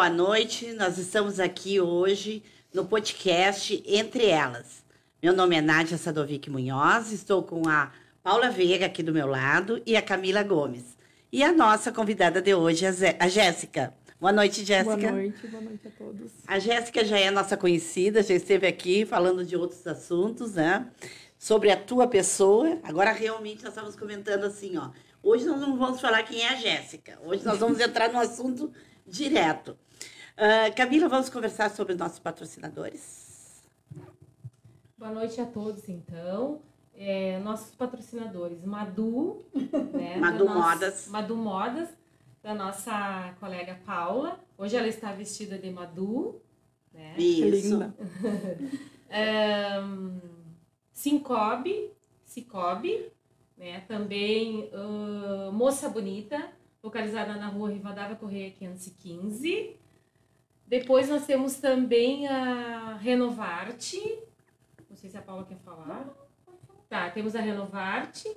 Boa noite, nós estamos aqui hoje no podcast Entre Elas. Meu nome é Nádia Sadovic Munhoz, estou com a Paula Veiga aqui do meu lado e a Camila Gomes. E a nossa convidada de hoje é a Jéssica. Boa noite, Jéssica. Boa noite, boa noite a todos. A Jéssica já é nossa conhecida, já esteve aqui falando de outros assuntos, né? Sobre a tua pessoa. Agora, realmente, nós estamos comentando assim, ó. Hoje nós não vamos falar quem é a Jéssica. Hoje nós vamos entrar no assunto direto. Uh, Camila, vamos conversar sobre os nossos patrocinadores. Boa noite a todos, então. É, nossos patrocinadores, Madu, né, Madu Modas. Madu Modas, da nossa colega Paula. Hoje ela está vestida de Madu. Né? Isso. um, Cicobi, né? Também uh, Moça Bonita, localizada na rua Rivadavia Correia 515. Depois nós temos também a Renovarte. Não sei se a Paula quer falar. Tá, temos a Renovarte.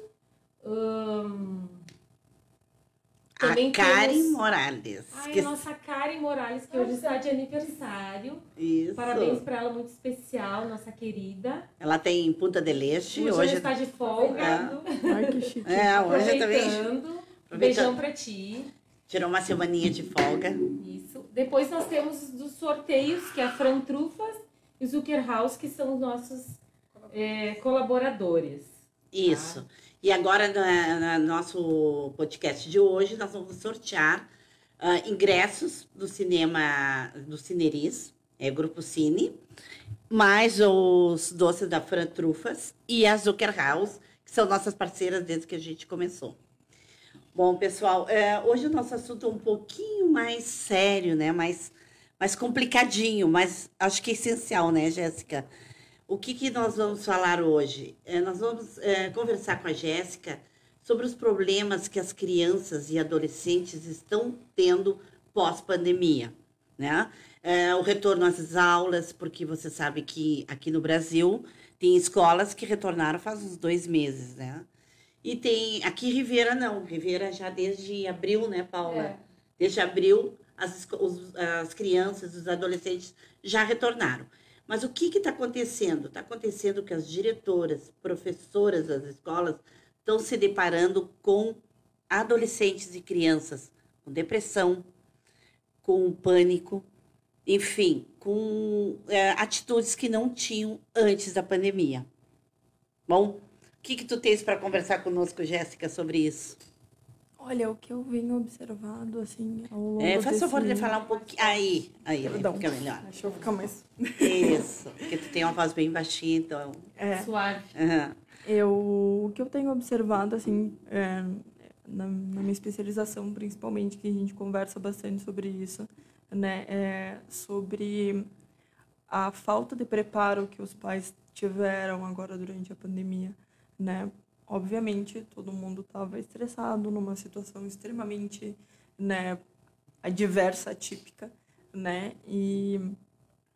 Um, também a Karen temos... Morales. Ai, que... nossa Karen Morales, que hoje está de aniversário. Isso. Parabéns para ela, muito especial, nossa querida. Ela tem Punta del Este. Hoje, hoje... ela está de folga. É. Ai, que chique. É, hoje também. Aproveitando. Beijão para ti. Tirou uma semaninha de folga. Depois nós temos dos sorteios, que é a Fran Trufas e o Zucker House, que são os nossos é, colaboradores. Isso. Tá? E agora, no, nosso podcast de hoje, nós vamos sortear uh, ingressos do cinema, do Cineris, é Grupo Cine, mais os doces da Fran Trufas e a Zucker House, que são nossas parceiras desde que a gente começou. Bom, pessoal, é, hoje o nosso assunto é um pouquinho mais sério, né? Mais, mais complicadinho, mas acho que é essencial, né, Jéssica? O que, que nós vamos falar hoje? É, nós vamos é, conversar com a Jéssica sobre os problemas que as crianças e adolescentes estão tendo pós-pandemia, né? É, o retorno às aulas, porque você sabe que aqui no Brasil tem escolas que retornaram faz uns dois meses, né? E tem. Aqui Ribeira não. Ribeira já desde abril, né, Paula? É. Desde abril, as, os, as crianças, os adolescentes já retornaram. Mas o que está acontecendo? Está acontecendo que as diretoras, professoras das escolas estão se deparando com adolescentes e crianças com depressão, com pânico, enfim, com é, atitudes que não tinham antes da pandemia. Bom, que, que tu tens para conversar conosco, Jéssica, sobre isso? Olha, o que eu venho observado, assim, ao longo É, faz favor de falar um pouquinho. Aí, aí, Perdão. fica melhor. Deixa eu ficar mais... Isso, porque tu tem uma voz bem baixinha, então... É. Suave. Uhum. Eu, o que eu tenho observado, assim, é, na, na, minha especialização, principalmente, que a gente conversa bastante sobre isso, né, é sobre a falta de preparo que os pais tiveram agora durante a pandemia né? Obviamente, todo mundo estava estressado numa situação extremamente, né, adversa, atípica, né? E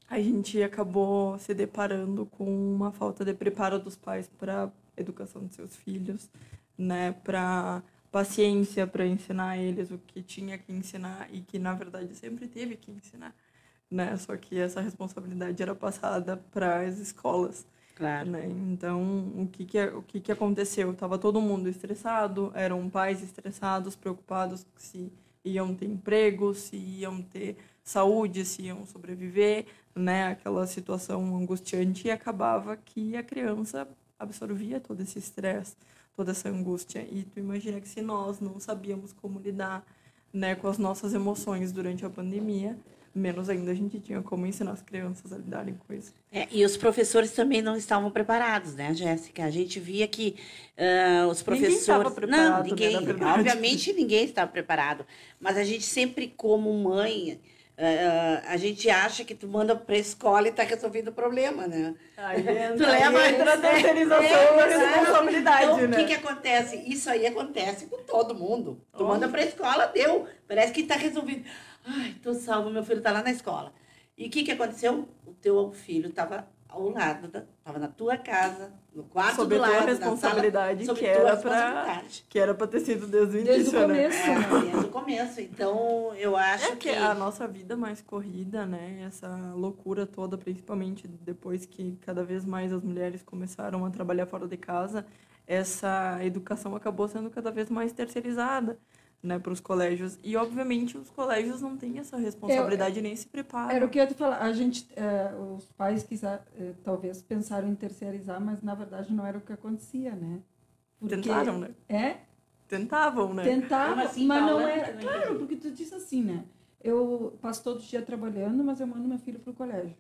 a gente acabou se deparando com uma falta de preparo dos pais para educação de seus filhos, né, para paciência para ensinar eles o que tinha que ensinar e que na verdade sempre teve que ensinar, né? Só que essa responsabilidade era passada para as escolas. Claro. Né? Então, o que que, o que que aconteceu? Tava todo mundo estressado, eram pais estressados, preocupados se iam ter emprego, se iam ter saúde, se iam sobreviver, né? Aquela situação angustiante e acabava que a criança absorvia todo esse estresse, toda essa angústia. E tu imagina que se nós não sabíamos como lidar, né, com as nossas emoções durante a pandemia, menos ainda a gente tinha como ensinar as crianças a lidarem com isso. É, e os professores também não estavam preparados, né, Jéssica? A gente via que uh, os professores. Ninguém estava preparado, não, ninguém, né, obviamente ninguém estava preparado. Mas a gente sempre, como mãe, Uh, a gente acha que tu manda para a escola e está resolvendo o problema, né? Entra, tu leva a terceirização é, responsabilidade, então, né? O que, que acontece? Isso aí acontece com todo mundo. Tu oh. manda para a escola, deu. Parece que está resolvido. Ai, tô salvo, meu filho está lá na escola. E o que, que aconteceu? O teu filho estava ao lado, da, tava na tua casa, no quarto Sob do lado, tua na responsabilidade, sala, que, tua era pra, que era pra ter sido desde o Desde o início, né? começo. É, desde o começo. Então, eu acho É que a nossa vida mais corrida, né? Essa loucura toda, principalmente depois que cada vez mais as mulheres começaram a trabalhar fora de casa, essa educação acabou sendo cada vez mais terceirizada, né, para os colégios. E obviamente os colégios não têm essa responsabilidade nem se preparam. Era o que eu ia te falar. A gente, é, os pais quiser, é, talvez pensaram em terceirizar, mas na verdade não era o que acontecia, né? Porque- Tentaram, né? É, Tentavam, né? tentava, Como assim, mas não era. Eu Claro, porque tu disse assim, né? Eu passo todo dia trabalhando, mas eu mando meu filho pro colégio.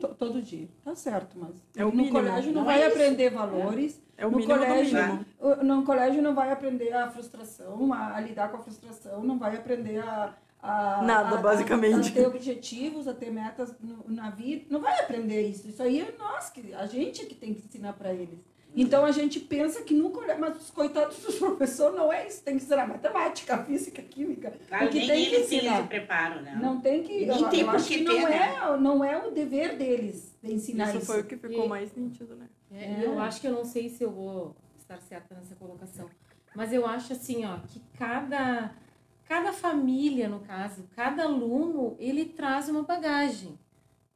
To- todo dia. Tá certo, mas É o no mínimo. colégio não, Não vai é aprender valores. É o no mínimo colégio, mínimo. no colégio não vai aprender a frustração, a, a lidar com a frustração, não vai aprender a. a- Nada, a- basicamente. A, ter objetivos, a ter metas no- na vida. Não vai aprender isso. Isso aí é nós, que, a gente é que tem que ensinar para eles. Então a gente pensa que colégio, mas os coitados dos professores não é isso, tem que ensinar matemática, física, química. Claro, que nem tem que eles têm ensinar. esse preparo, né? Não tem que. Nem eu, tem eu por acho que que ter, não, né? é, não é o dever deles de ensinar Isso isso. foi o que ficou E- mais nítido, né? É, Eu acho que eu não sei se eu vou estar certa nessa colocação, mas eu acho assim, ó, que cada cada família, no caso, cada aluno, ele traz uma bagagem,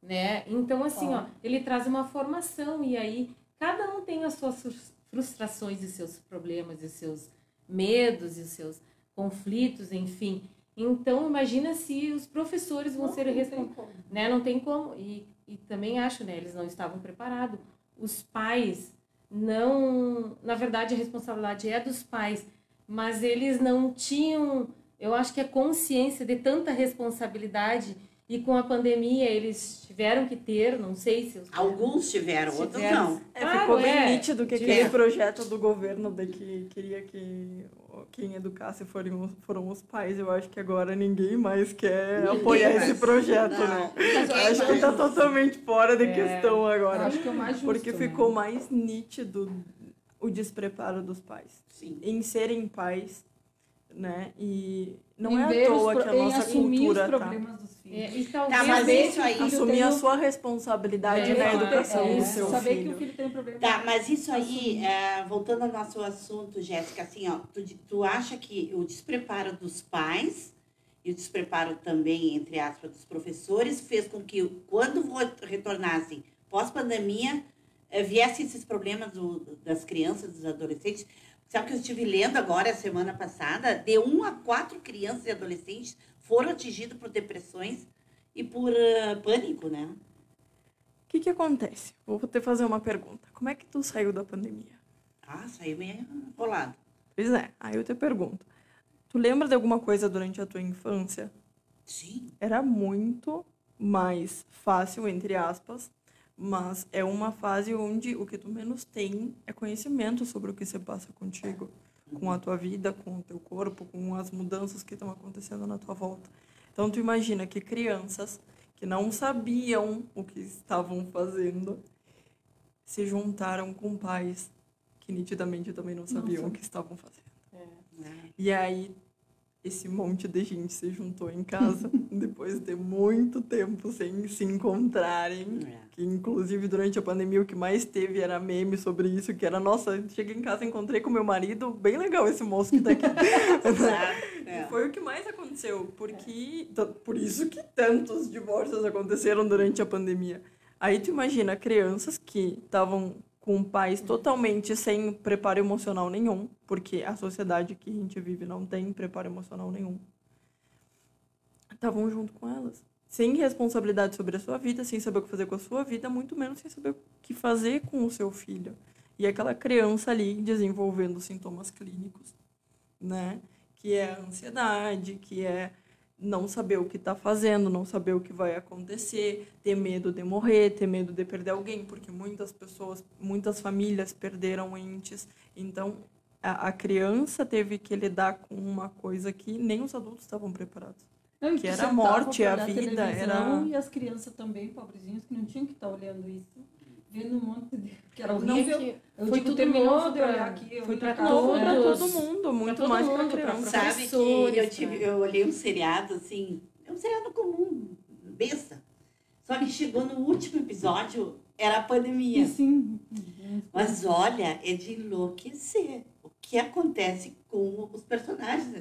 né? Então assim, ó, ele traz uma formação e aí cada um tem as suas frus- frustrações e seus problemas e seus medos e seus conflitos, enfim. Então imagina se os professores vão ser responsáveis né? Não tem como. E, e também acho, né? Eles não estavam preparados. Os pais não. Na verdade, a responsabilidade é dos pais, mas eles não tinham. Eu acho que a consciência de tanta responsabilidade. E com a pandemia eles tiveram que ter, não sei se os Alguns tiveram, outros Tiveram. não. É, Claro, ficou bem é. nítido que aquele projeto do governo de que queria que quem educasse foram, os- foram os pais. Eu acho que agora ninguém mais quer Ninguém apoiar mais. esse projeto, Não. né? Acho que tá totalmente fora de É. questão agora. acho que é o mais justo. Porque né? ficou mais nítido o despreparo dos pais Sim. em serem pais, né? E não Em é à toa que a nossa cultura tá. É, e talvez Tá, mas isso aí- assumir a sua responsabilidade É, na claro. educação é, do seu saber filho. que o filho tem um problema. Tá, mas isso aí, é, voltando ao nosso assunto, Jéssica, assim, ó, tu, tu acha que o despreparo dos pais e o despreparo também, entre aspas, dos professores, fez com que, quando retornassem pós-pandemia, eh, viessem esses problemas do- das crianças, dos adolescentes? Sabe que eu estive lendo agora, semana passada, de um a quatro crianças e adolescentes foram atingidos por depressões e por ah, pânico, né? O que que acontece? Vou te fazer uma pergunta. Como é que tu saiu da pandemia? Ah, saiu meio enrolado. Pois é, aí eu te pergunto. Tu lembra de alguma coisa durante a tua infância? Sim. Era muito mais fácil, entre aspas, mas é uma fase onde o que tu menos tem é conhecimento sobre o que se passa contigo, com a tua vida, com o teu corpo, com as mudanças que estão acontecendo na tua volta. Então tu imagina que crianças que não sabiam o que estavam fazendo se juntaram com pais que nitidamente também não sabiam o que estavam fazendo. né? E aí, esse monte de gente se juntou em casa, depois de muito tempo sem se encontrarem. É. Que, inclusive, durante a pandemia, o que mais teve era meme sobre isso, que era, nossa, cheguei em casa, encontrei com meu marido, bem legal esse moço que tá aqui. É. E foi o que mais aconteceu, porque por isso que tantos divórcios aconteceram durante a pandemia. Aí tu imagina crianças que estavam com pais totalmente sem preparo emocional nenhum, porque a sociedade que a gente vive não tem preparo emocional nenhum. Estavam junto com elas, sem responsabilidade sobre a sua vida, sem saber o que fazer com a sua vida, muito menos sem saber o que fazer com o seu filho. E aquela criança ali desenvolvendo sintomas clínicos, né? que é a ansiedade, que é não saber o que está fazendo, não saber o que vai acontecer, ter medo de morrer, ter medo de perder alguém, porque muitas pessoas, muitas famílias perderam entes. Então, a, a criança teve que lidar com uma coisa que nem os adultos estavam preparados. Não, que era a morte, a vida, era- E as crianças também, pobrezinhas, que não tinham que estar olhando isso, vendo um monte de... que era Não, horrível. que Eu foi digo, tudo terminou de olhar aqui. eu foi casa, todos. Para né? todo mundo, muito todo mais mundo, para pra criança. Sabe que eu, tive, eu olhei um seriado assim, é um seriado comum, besta. Só que chegou no último episódio, era a pandemia. Sim. Mas olha, é de enlouquecer o que acontece com os personagens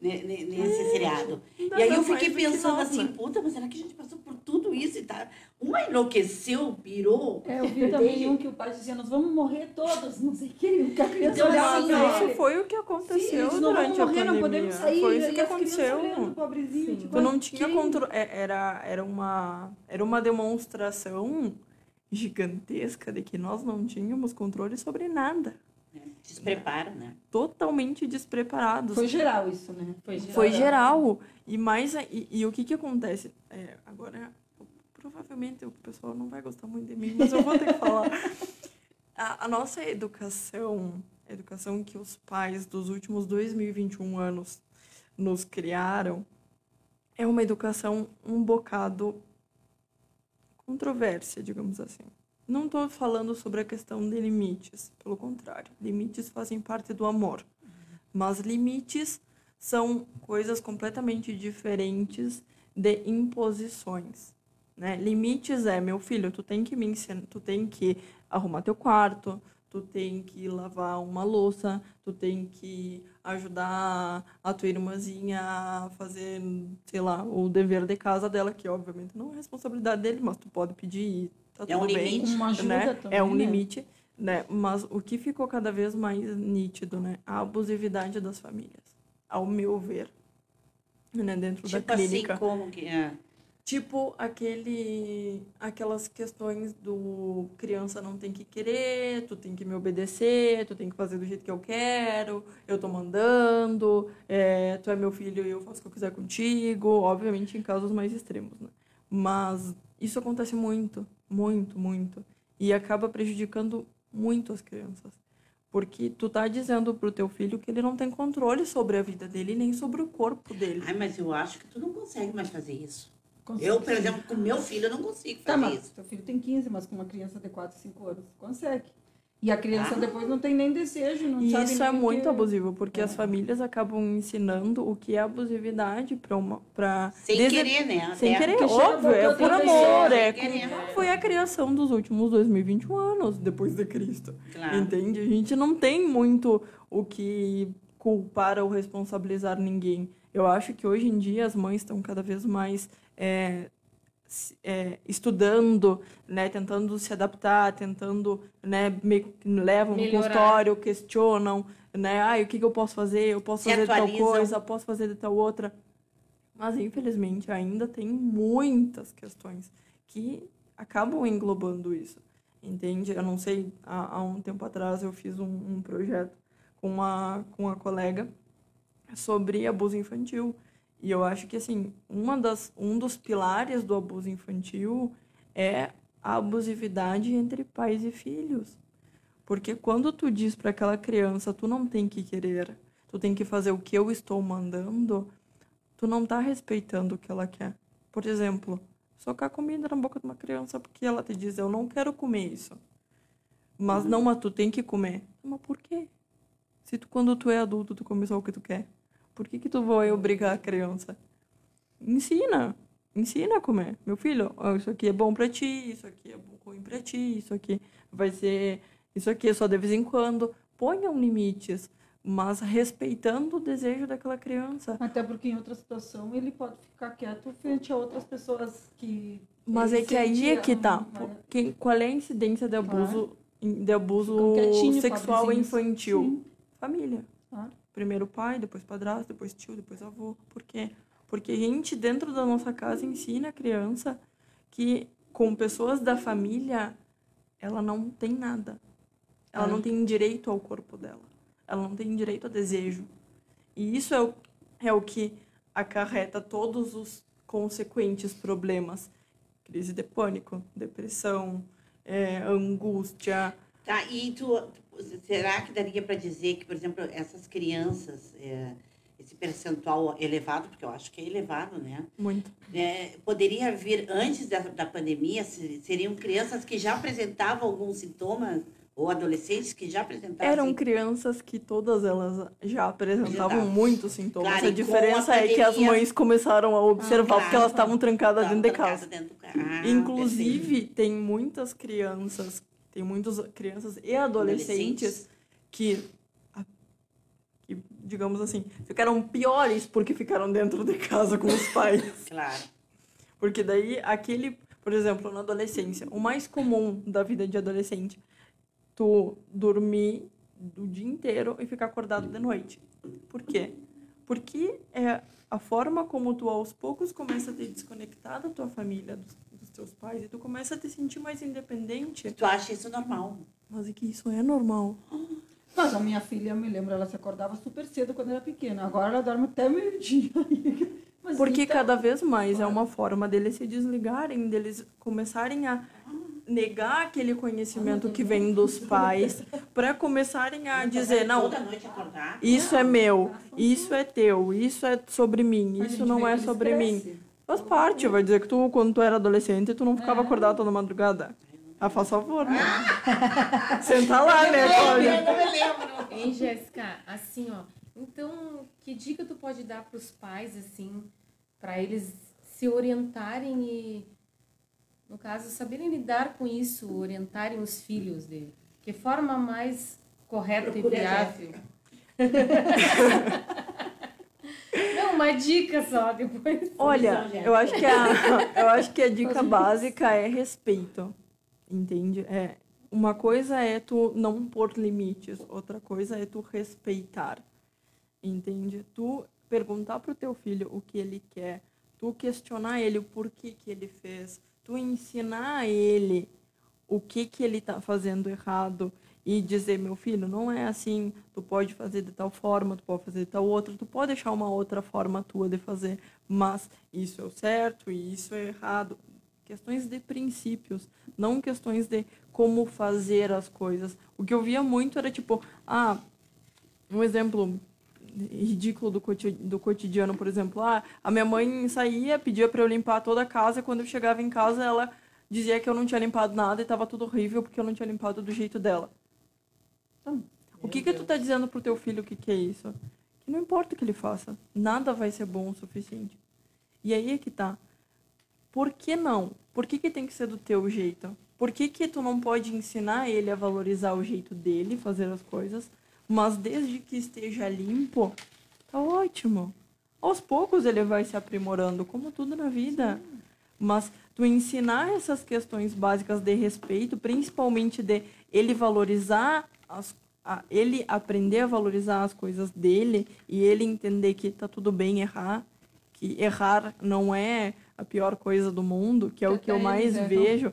nesse, ne- ne- nesse seriado. E aí eu fiquei que pensando assim, puta, mas será que a gente passou por tudo isso e tá? Uma enlouqueceu, pirou. É, eu vi também um que o pai dizia, nós vamos morrer todos, não sei o que. E a criança Então, olhava assim, Isso ele. foi o que Sim, aconteceu não vão durante a morrer, pandemia. não podemos sair. Foi isso que aconteceu. olhando, pobrezinho, Sim. tipo, Tu não ah, tinha controle. Era, era, uma, era uma demonstração gigantesca de que nós não tínhamos controle sobre nada. Né? Despreparo, né? Totalmente despreparados. Foi geral isso, né? Foi geral. Foi geral. E mais e, e o que que acontece? É, agora, provavelmente o pessoal não vai gostar muito de mim, mas eu vou ter que falar. A, a nossa educação, a educação que os pais dos últimos 2021 anos nos criaram, é uma educação um bocado controvérsia, digamos assim. Não estou falando sobre a questão de limites, pelo contrário. Limites fazem parte do amor. Mas limites são coisas completamente diferentes de imposições. Né? Limites é, meu filho, tu tem que me ensinar, tu tem que arrumar teu quarto, tu tem que lavar uma louça, tu tem que ajudar a tua irmãzinha a fazer, sei lá, o dever de casa dela, que obviamente não é responsabilidade dele, mas tu pode pedir tá É um bem limite. Uma ajuda né? também, é um né? limite, né? Mas o que ficou cada vez mais nítido, né? A abusividade das famílias, ao meu ver, né? Dentro Tipo da assim, clínica. como que. é. Tipo aquele, aquelas questões do criança não tem que querer, tu tem que me obedecer, tu tem que fazer do jeito que eu quero, eu tô mandando, é, tu é meu filho e eu faço o que eu quiser contigo, obviamente em casos mais extremos, né? Mas isso acontece muito, muito, muito. E acaba prejudicando muito as crianças. Porque tu tá dizendo pro teu filho que ele não tem controle sobre a vida dele, nem sobre o corpo dele. Ai, mas eu acho que tu não consegue mais fazer isso. Consegue Eu, por exemplo, com meu filho, eu não consigo Tá, fazer mas isso. teu filho tem 15, mas com uma criança de 4, 5 anos, consegue. E a criança Ah. depois não tem nem desejo, não E sabe isso é o que muito abusivo, porque É. as famílias acabam ensinando o que é abusividade para uma para Sem querer, né? sem Até- querer, óbvio, é por amor, é sem querer. com- foi a criação dos últimos 2021 anos depois de Cristo. Claro. Entende? A gente não tem muito o que culpar ou responsabilizar ninguém. Eu acho que hoje em dia as mães estão cada vez mais é, é, estudando, né, tentando se adaptar, tentando, né, me, levam no consultório, questionam, né, ai, o que, que eu posso fazer? Eu posso Se fazer de tal atualizam. coisa, posso fazer de tal outra. Mas infelizmente ainda tem muitas questões que acabam englobando isso. Entende? Eu não sei, há, há um tempo atrás eu fiz um, um projeto com uma, com uma colega sobre abuso infantil. E eu acho que, assim, uma das, um dos pilares do abuso infantil é a abusividade entre pais e filhos. Porque quando tu diz para aquela criança, tu não tem que querer, tu tem que fazer o que eu estou mandando, tu não tá respeitando o que ela quer. Por exemplo, socar comida na boca de uma criança porque ela te diz, eu não quero comer isso. Mas não, mas tu tem que comer. Mas por quê? Se tu, quando tu é adulto, tu come só o que tu quer. Por que que tu vai obrigar a criança? Ensina. Ensina a comer. Meu filho, ó, isso aqui é bom pra ti, isso aqui é bom- ruim pra ti, isso aqui vai ser... Isso aqui é só de vez em quando. Ponham limites, mas respeitando o desejo daquela criança. Até porque em outra situação ele pode ficar quieto frente a outras pessoas que. Mas é que aí é que tá. Por- quem- qual é a incidência de abuso, de abuso sexual infantil? Sim, Família. claro. Primeiro pai, depois padrasto, depois tio, depois avô. Por quê? Porque a gente, dentro da nossa casa, ensina a criança que com pessoas da família, ela não tem nada. Ela não tem direito ao corpo dela. Ela não tem direito a desejo. E isso é o, é o que acarreta todos os consequentes problemas. Crise de pânico, depressão, é, angústia, Tá, e tu, será que daria para dizer que, por exemplo, essas crianças, é, esse percentual elevado, porque eu acho que é elevado, né? muito. É, poderia vir antes da, da pandemia, se- seriam crianças que já apresentavam alguns sintomas Ou adolescentes que já apresentavam Eram crianças que todas elas já apresentavam muitos sintomas. Claro, a diferença a é que as pandemia- mães começaram a observar claro. porque elas estavam trancadas dentro de casa. dentro do. Ah, Inclusive, tem muitas crianças, tem muitas crianças e adolescentes, Adolescentes. que, que, digamos assim, ficaram piores porque ficaram dentro de casa com os pais. Claro. Porque daí aquele, por exemplo, na adolescência, o mais comum da vida de adolescente, tu dormir o dia inteiro e ficar acordado de noite. Por quê? Porque é a forma como tu aos poucos começa a te desconectar da tua família, dos teus pais, e tu começa a te sentir mais independente. Tu acha isso normal? Mas é que isso é normal. Mas a minha filha, eu me lembro, ela se acordava super cedo quando era pequena. Agora ela dorme até meio-dia. Porque então- cada vez mais é uma forma deles se desligarem, deles começarem a negar aquele conhecimento que vem dos pais, para começarem a dizer, não, Toda noite acordar. isso é meu, isso é teu, isso é sobre mim, isso não é sobre mim. Faz parte, vai dizer que tu, quando tu era adolescente, tu não ficava acordado toda madrugada. Ah, faz favor, né? Senta lá, né, Cláudia? Eu não me lembro. Hein, Jéssica? Assim, ó. Então, que dica tu pode dar para os pais, assim, para eles se orientarem e, no caso, saberem lidar com isso, orientarem os filhos de que forma mais correta Procure e viável? Uma dica só depois. Olha, eu acho que a, eu acho que a dica básica é respeito. Entende? É, uma coisa é tu não pôr limites, outra coisa é tu respeitar. Entende? Tu perguntar pro teu filho o que ele quer, tu questionar ele o porquê que ele fez, tu ensinar ele o que que ele tá fazendo errado e dizer, meu filho, não é assim, tu pode fazer de tal forma, tu pode fazer de tal outra, tu pode deixar uma outra forma tua de fazer, mas isso é o certo e isso é errado. Questões de princípios, não questões de como fazer as coisas. O que eu via muito era tipo, ah, um exemplo ridículo do, do cotidiano, por exemplo, ah, a minha mãe saía, pedia para eu limpar toda a casa, quando eu chegava em casa, ela dizia que eu não tinha limpado nada e estava tudo horrível porque eu não tinha limpado do jeito dela. O que que tu tá dizendo pro teu filho que que é isso? Que não importa o que ele faça, nada vai ser bom o suficiente. E aí é que tá. Por que não? Por que, que tem que ser do teu jeito? Por que, que tu não pode ensinar ele a valorizar o jeito dele, fazer as coisas, mas desde que esteja limpo, tá ótimo. Aos poucos ele vai se aprimorando, como tudo na vida. Mas tu ensinar essas questões básicas de respeito, principalmente de ele valorizar as a- ele aprender a valorizar as coisas dele e ele entender que tá tudo bem errar, que errar não é a pior coisa do mundo, que é o que eu mais vejo.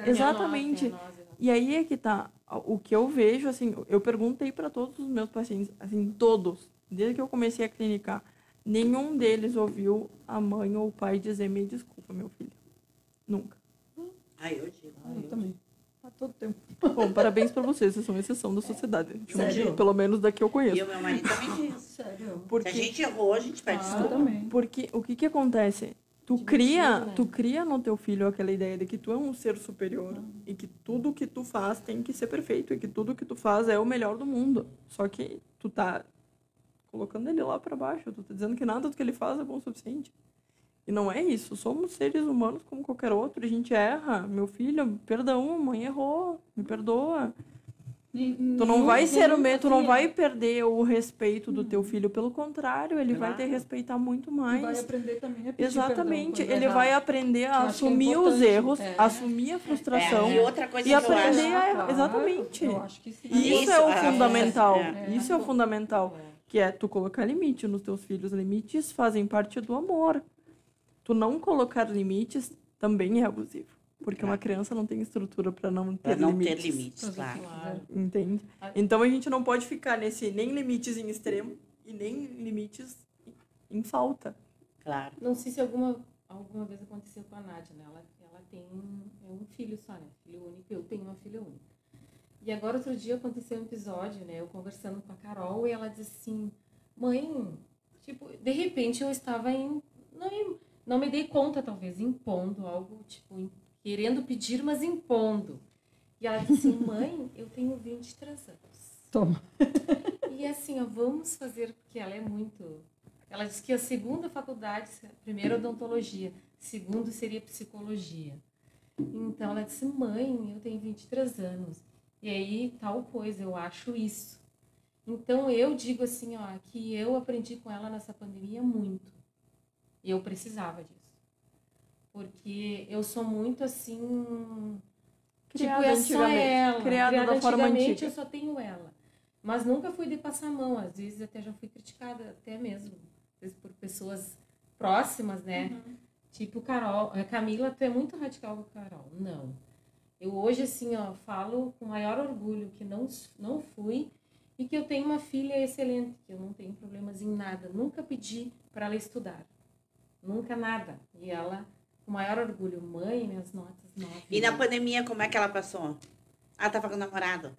Eram- Exatamente. É é é. E aí é que tá. O que eu vejo, assim, eu perguntei para todos os meus pacientes, assim, todos, desde que eu comecei a clinicar, nenhum deles ouviu a mãe ou o pai dizer: Me desculpa, meu filho. Nunca. Ah, eu digo. Ah, eu também. Todo tempo. Bom, parabéns para vocês, vocês são exceção da sociedade. Sério? Pelo menos da que eu E conheço. o meu marido também diz. Sério. Se a Porque, gente errou, a gente pede Ah, desculpa. também. porque o que que acontece? Tu cria, né? tu cria no teu filho aquela ideia de que tu é um ser superior e que tudo que tu faz tem que ser perfeito e que tudo que tu faz é o melhor do mundo. Só que tu tá colocando ele lá para baixo, tu tá dizendo que nada do que ele faz é bom o suficiente. E não é isso, somos seres humanos como qualquer outro, a gente erra. Meu filho, perdão, mãe errou, me perdoa. Tu não vai ser o mesmo, tu não vai perder o respeito do teu filho, pelo contrário, ele vai te respeitar muito E vai mais. aprender também a pedir Exatamente, ele errar. vai aprender a Eu é assumir os importante. erros, É. assumir a frustração. É, e outra coisa E que eu aprender acho. a- Claro, exatamente. Eu acho que sim. Isso, Isso, é o a- fundamental. é. Isso é o fundamental. Que é tu colocar limite nos teus filhos. Limites fazem parte do amor. Tu não colocar limites também é abusivo. Porque uma criança não tem estrutura para não ter Pra não limites. ter limites, claro. Entende? Então a gente não pode ficar nesse nem limites em extremo e nem limites em falta. Claro. Não sei se alguma, alguma vez aconteceu com a Nádia, né? Ela, ela tem um, é um filho só, né? Filho único. Eu tenho uma filha única. E agora, outro dia, aconteceu um episódio, né? Eu conversando com a Carol e ela disse assim, mãe, tipo, de repente eu estava em... Não, em- não me dei conta, talvez, impondo algo, tipo, querendo pedir, mas impondo. E ela disse assim, mãe, eu tenho 23 anos. Toma. E assim, ó, vamos fazer, porque ela é muito. Ela disse que a segunda faculdade, primeiro odontologia, segundo seria psicologia. Então ela disse, mãe, eu tenho 23 anos. E aí, tal coisa, eu acho isso. Então eu digo assim, ó, que eu aprendi com ela nessa pandemia muito. E eu precisava disso. Porque eu sou muito assim. Criada tipo, é só ela. Criada da forma antiga. eu só tenho ela. Mas nunca fui de passar a mão. Às vezes até já fui criticada, até mesmo. Às vezes por pessoas próximas, né? Uhum. Tipo, Carol, a Camila, tu é muito radical com a Carol. Não. Eu hoje, assim, ó, falo com maior orgulho que não, não fui e que eu tenho uma filha excelente, que eu não tenho problemas em nada. Nunca pedi para ela estudar. Nunca nada. E ela, com maior orgulho, mãe, minhas notas nove. E na pandemia, como é que ela passou? Ela tava com o namorado?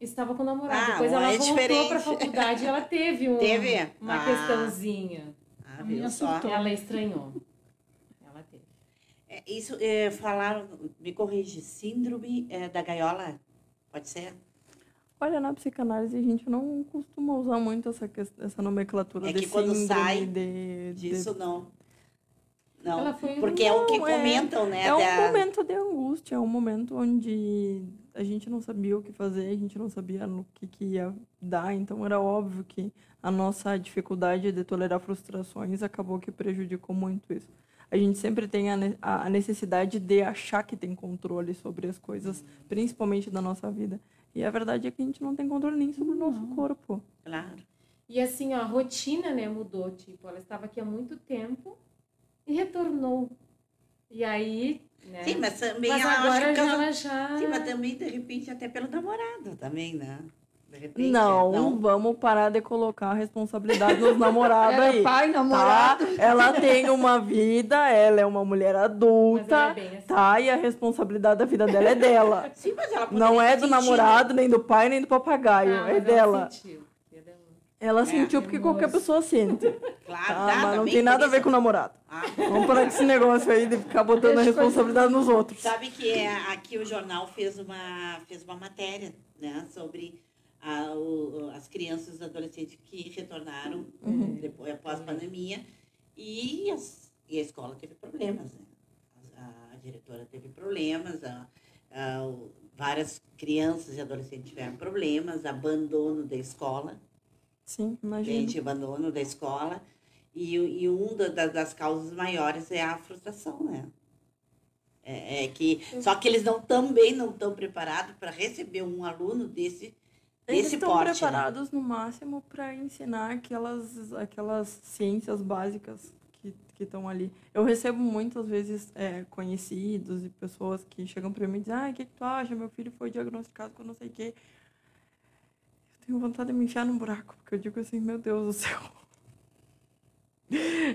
Estava com o namorado. Ah, Depois ela é voltou diferente. para a faculdade e ela teve, um, Teve? uma Ah. questãozinha. Ah, A viu minha só? Ela estranhou. Ela teve. É, Isso, é, falaram, me corrige, síndrome é, da gaiola? Pode ser? Olha, na psicanálise a gente não costuma usar muito essa, essa nomenclatura É de que quando síndrome, sai de, de- Disso não. Não, Ela foi porque é o que Não, é- comentam, né? É um da- momento de angústia, é um momento onde a gente não sabia o que fazer, a gente não sabia no que, que ia dar, então era óbvio que a nossa dificuldade de tolerar frustrações acabou que prejudicou muito isso. A gente sempre tem a ne- a necessidade de achar que tem controle sobre as coisas, principalmente da nossa vida. E a verdade é que a gente não tem controle nem sobre o nosso corpo. Claro. E assim, ó, a rotina, né, mudou. Tipo, ela estava aqui há muito tempo e retornou. E aí, né? Sim, mas também mas agora que já, ela já... Sim, mas também, de repente, até pelo namorado também, né? De repente. Não, vamos parar de colocar a responsabilidade nos namorados Era aí. pai, Tá? namorado. Ela tem uma vida, ela é uma mulher adulta, é assim. tá? E a responsabilidade da vida dela é dela. Sim, mas ela Não é do sentido. namorado, nem do pai, nem do papagaio. Ah, é dela. sentiu? Ela É, sentiu porque teimoso. qualquer pessoa sente. Claro, Tá? dá, Mas não tem nada a ver com o namorado. Ah, Vamos parar com esse negócio aí de ficar botando a responsabilidade nos outros. Sabe que é, aqui o jornal fez uma, fez uma matéria né, sobre a- o- as crianças e adolescentes que retornaram Uhum. depois, após a pandemia e, as- e a escola teve problemas. Né? A, a diretora teve problemas, a- a- o- várias crianças e adolescentes tiveram problemas, abandono da escola. Sim, imagina. gente, abandono da escola. E, e um da- da- das causas maiores é a frustração, né? É, é que, só que eles não também não estão preparados para receber um aluno desse, Eles desse estão porte. né? preparados no máximo para ensinar aquelas, aquelas ciências básicas que estão ali. Eu recebo muitas vezes é, conhecidos e pessoas que chegam para mim e dizem: Ah, o que, que tu acha? Meu filho foi diagnosticado com não sei o quê. Tenho vontade de me enfiar num buraco, porque eu digo assim: Meu Deus do céu.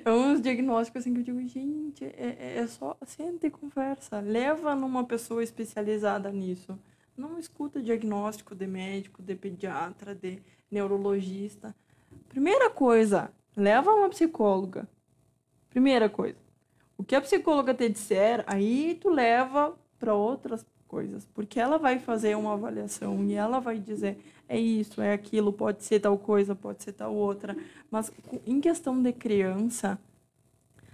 É uns diagnósticos assim que eu digo, gente, é, é- é só senta e conversa. Leva numa pessoa especializada nisso. Não escuta diagnóstico de médico, de pediatra, de neurologista. Primeira coisa, leva uma psicóloga. Primeira coisa. O que a psicóloga te disser, aí tu leva para outras coisas, porque ela vai fazer uma avaliação e ela vai dizer é isso, é aquilo, pode ser tal coisa, pode ser tal outra. Mas em questão de criança,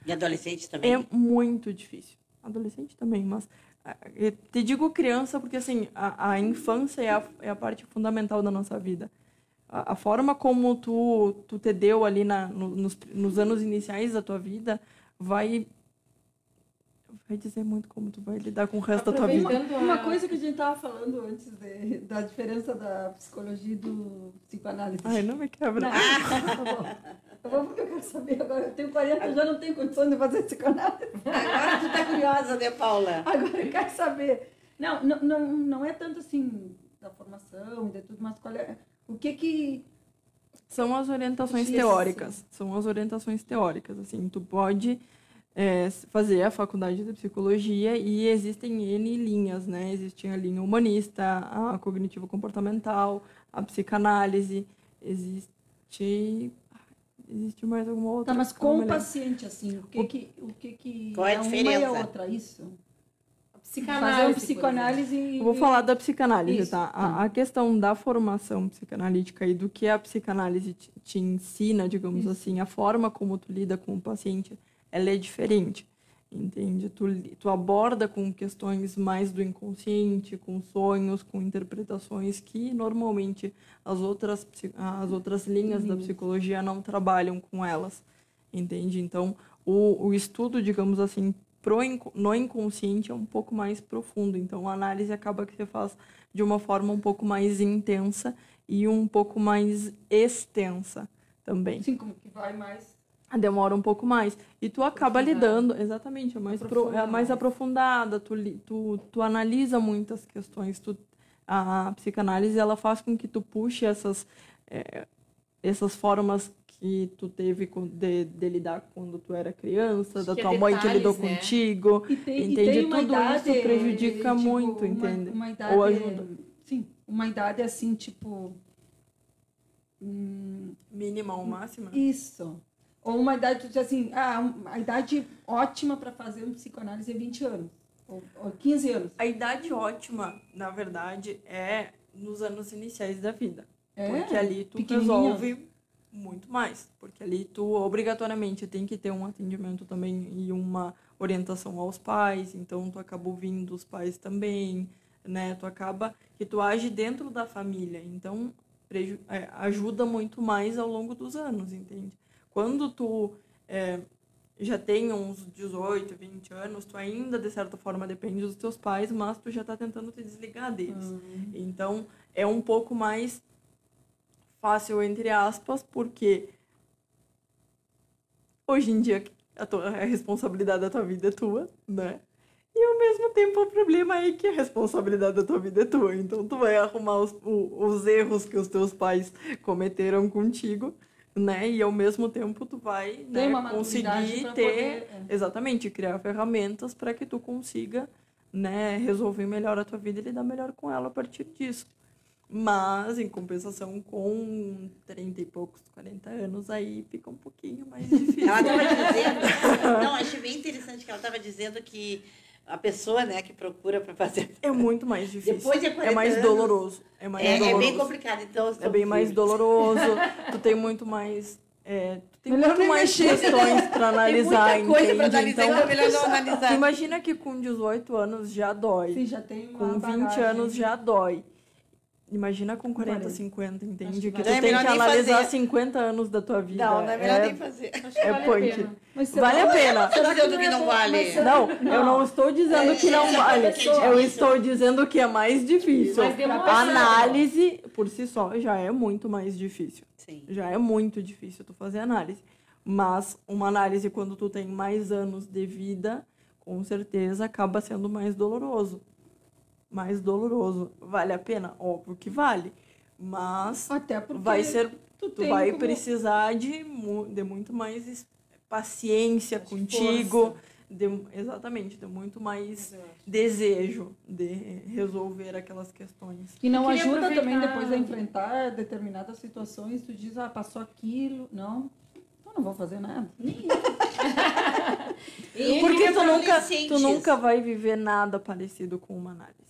E adolescente também. é muito difícil. Adolescente também, mas ah, eu te digo criança porque assim a, a infância é a, é a parte fundamental da nossa vida. A, a forma como tu, tu te deu ali na, no- nos, nos anos iniciais da tua vida vai vai dizer muito como tu vai lidar com o resto da tua vida. Uma a- coisa que a gente estava falando antes de- da diferença da psicologia e do psicoanálise. Ai, não me quebra. Não, tá bom. Eu vou porque eu quero saber agora. Eu tenho 40, eu já não tenho condições de fazer psicoanálise. Agora tu tá curiosa, né, Paula? Agora eu quero saber. Não, não, não, não é tanto assim da formação e de tudo, mas qual é. O que que. São as orientações teóricas. São as orientações teóricas. Assim, tu pode é, fazer a faculdade de psicologia e existem N linhas, né? Existe a linha humanista, a cognitivo-comportamental, a psicanálise, existe... Existe mais alguma outra? Tá, mas com o paciente, assim, o que que. O que, que Qual é a uma e diferença? a outra, isso? A psicanálise. Fazer uma psicanálise e... Eu vou falar da psicanálise, Isso. tá? A, a questão da formação psicanalítica e do que a psicanálise te, te ensina, digamos Isso. assim, a forma como tu lida com o paciente, ela é diferente, entende? Tu, tu aborda com questões mais do inconsciente, com sonhos, com interpretações que normalmente as outras, as outras linhas da psicologia não trabalham com elas, entende? Então, o, o estudo, digamos assim, pro, no inconsciente é um pouco mais profundo. Então, a análise acaba que você faz de uma forma um pouco mais intensa e um pouco mais extensa também. Assim, como que vai mais... Demora um pouco mais. E tu acaba lidando, exatamente, é mais, pro, é mais aprofundada, tu, tu, tu analisa muitas questões. Tu, a psicanálise ela faz com que tu puxe essas, eh, essas formas que tu teve de, de lidar quando tu era criança, Acho da que é tua mãe que lidou detalhes, né? contigo. E tem, e Entende? tem uma Tudo idade, isso prejudica tipo, muito, uma- entende? Uma idade, Ou ajuda. Sim, uma idade assim, tipo... hum, Mínima ou máxima? Isso. Ou uma idade, tipo assim, ah, a idade ótima para fazer um psicanálise é 20 anos. Ou, ou 15 anos. A idade ótima, na verdade, é nos anos iniciais da vida. É? Porque ali tu resolve muito mais. Porque ali tu obrigatoriamente tem que ter um atendimento também e uma orientação aos pais. Então tu acaba ouvindo os pais também, né? Tu acaba que tu age dentro da família. Então é, ajuda muito mais ao longo dos anos, entende? Quando tu é, já tem uns 18, 20 anos, tu ainda, de certa forma, depende dos teus pais, mas tu já está tentando te desligar deles. Então, é um pouco mais fácil, entre aspas, porque hoje em dia a, tua, a responsabilidade da tua vida é tua, né? E ao mesmo tempo o problema é que a responsabilidade da tua vida é tua. Então tu vai arrumar os, os erros que os teus pais cometeram contigo, né? E ao mesmo tempo tu vai né, conseguir ter poder, é. exatamente criar ferramentas para que tu consiga né, resolver melhor a tua vida e lidar melhor com ela a partir disso. Mas, em compensação, com 30 e poucos, 40 anos, aí fica um pouquinho mais difícil. Ela estava dizendo. Não, achei bem interessante que ela estava dizendo que a pessoa né, que procura para fazer. É muito mais difícil. Depois de 40 é mais anos, doloroso. É mais É, é doloroso. bem complicado, então. É bem mais doloroso. tu tem muito mais. é, tu tem Melhor muito mais mexer. questões para analisar. Tem muita coisa para entende? analisar, Então, então é melhor não analisar. imagina que com 18 anos já dói. Sim, já tem uma com 20 bagagem. anos já dói. Imagina com 40, 40. 50, Acho entende? que Que tu Não, é tem que analisar fazer. 50 anos da tua vida. Não, não é melhor é, nem fazer. Acho que É vale punk. a pena. Mas será Vale a pena. Tô dizendo que é não vale. Não, eu não estou dizendo que não É, vale. é. Eu estou dizendo que é mais difícil. A análise, por si só, já é muito mais difícil. Sim. Já é muito difícil tu fazer análise. Mas uma análise, quando tu tem mais anos de vida, com certeza acaba sendo mais doloroso. Mais doloroso. Vale a pena? Óbvio que vale. Mas Até porque vai ser tu tu vai como- precisar de, de muito mais paciência De contigo, força. de, exatamente, de muito mais acho. desejo de resolver aquelas questões. E não ajuda também aproveitar- depois a enfrentar determinadas situações. Tu diz, ah, passou aquilo. Não, então não vou fazer nada. Porque queria tu nunca, tu nunca vai viver nada parecido com uma análise.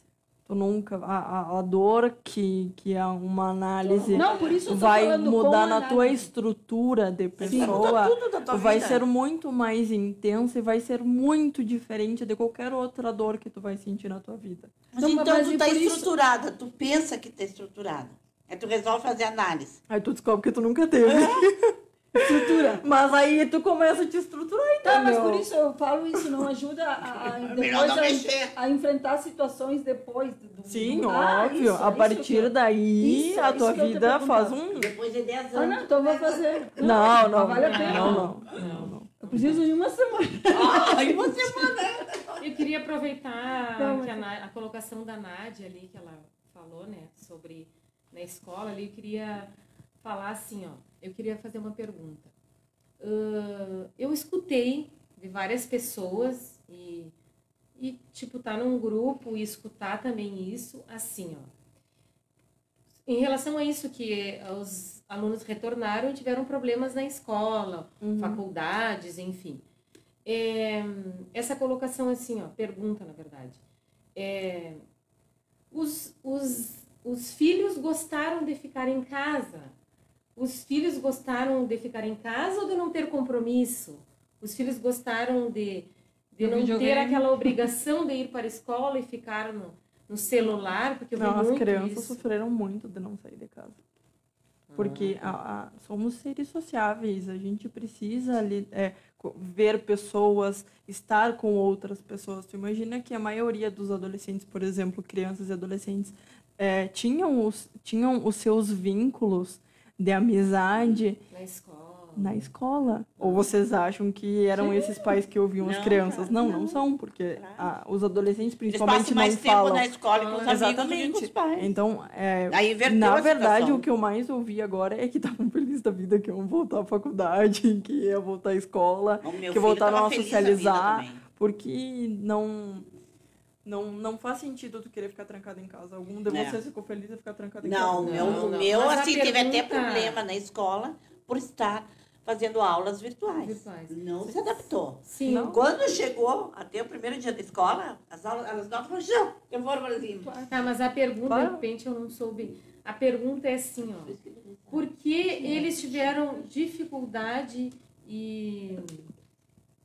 Tu nunca. A, a, a dor que, que é uma análise Não, vai mudar na tua estrutura de pessoa. tudo da tua vai vida. ser muito mais intensa e vai ser muito diferente de qualquer outra dor que tu vai sentir na tua vida. Mas Não, então mas tu tá isso- estruturada, tu pensa que tá estruturada. Aí tu resolve fazer análise. Aí tu descobre que tu nunca teve. Estrutura. Mas aí tu começa a te estruturar, Tá, mas por isso eu falo isso, não ajuda a, a, depois não a, a enfrentar situações depois. Do, do- Sim, Ah, óbvio. isso, a partir eu- daí, isso, a tua vida faz um. Depois de 10 anos. Ah, não, então eu vou fazer. Não, não. vale a pena. Não, não. não, não. Eu preciso de uma semana. Ai, você Eu queria aproveitar Não, mas- que a, a colocação da Nádia ali, que ela falou, né, sobre na escola ali, eu queria falar assim, ó, eu queria fazer uma pergunta. Ahn, eu escutei de várias pessoas e, e, tipo, tá num grupo e escutar também isso, assim, ó. Em relação a isso que os alunos retornaram e tiveram problemas na escola, Uhum. faculdades, enfim. É, essa colocação assim, ó, pergunta na verdade. é, os, os, os filhos gostaram de ficar em casa. Os filhos gostaram de ficar em casa ou de não ter compromisso? Os filhos gostaram de, de não ter videogame. aquela obrigação de ir para a escola e ficar no, no celular, porque Não, as crianças isso. sofreram muito de não sair de casa. Porque Ah. a- a- somos seres sociáveis, a gente precisa ali, é, ver pessoas, estar com outras pessoas. Tu imagina que a maioria dos adolescentes, por exemplo, crianças e adolescentes, é, tinham, os, tinham os seus vínculos de amizade Na escola. na escola? Ou vocês acham que eram esses pais que ouviam as Não, crianças? cara, Não, não, não. são, porque ah, os adolescentes Eles principalmente passam mais não tempo falam. na escola com os amigos do que com Exatamente. os pais. Então, é, na a verdade, o que eu mais ouvi agora é que estavam felizes da vida, que iam voltar à faculdade, que ia voltar à escola, que voltaram a socializar, porque não, não, não faz sentido tu querer ficar trancado em casa. Algum de É. vocês ficou feliz de ficar trancado em Não, casa? meu, Não, o não. meu Mas assim, teve até pergunta- problema na escola por estar fazendo aulas virtuais. Virtuais. Não se adaptou. Sim. Não. Quando chegou até o primeiro dia da escola, as aulas, as notas foram já, eu vou para cima. Tá, mas a pergunta, Claro. de repente, eu não soube. A pergunta é assim, ó. Por que eles tiveram dificuldade e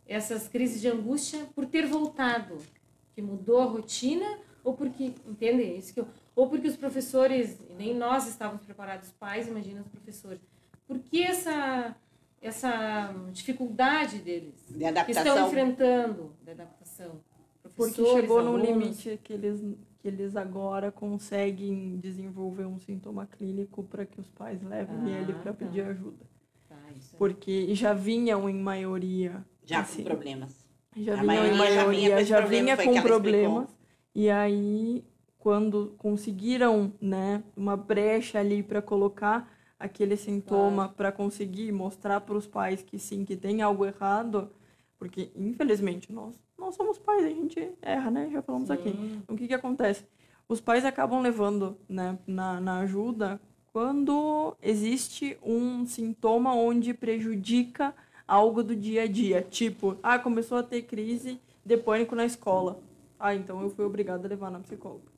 essas crises de angústia por ter voltado? Que mudou a rotina? Ou porque, entende? Isso que eu, ou porque os professores, nem nós estávamos preparados, os pais, imagina os professores. Por que essa, essa dificuldade deles? De Que estão adaptação. enfrentando de adaptação? Porque chegou num alunos. limite que eles, que eles agora conseguem desenvolver um sintoma clínico para que os pais levem Ah, ele para tá. pedir ajuda. Tá. Porque já vinham em maioria. Já assim, com problemas. Já A maioria em já vinha com maioria, esse já problema, vinha com problemas. E aí, quando conseguiram, né, uma brecha ali para colocar aquele sintoma, para conseguir mostrar para os pais que sim, que tem algo errado, porque infelizmente nós nós somos pais, a gente erra, né? Já falamos aqui. Então, o que que acontece? Os pais acabam levando, né, na, na ajuda quando existe um sintoma onde prejudica algo do dia a dia, tipo, ah, começou a ter crise de pânico na escola. Ah, então eu fui obrigada a levar na psicóloga.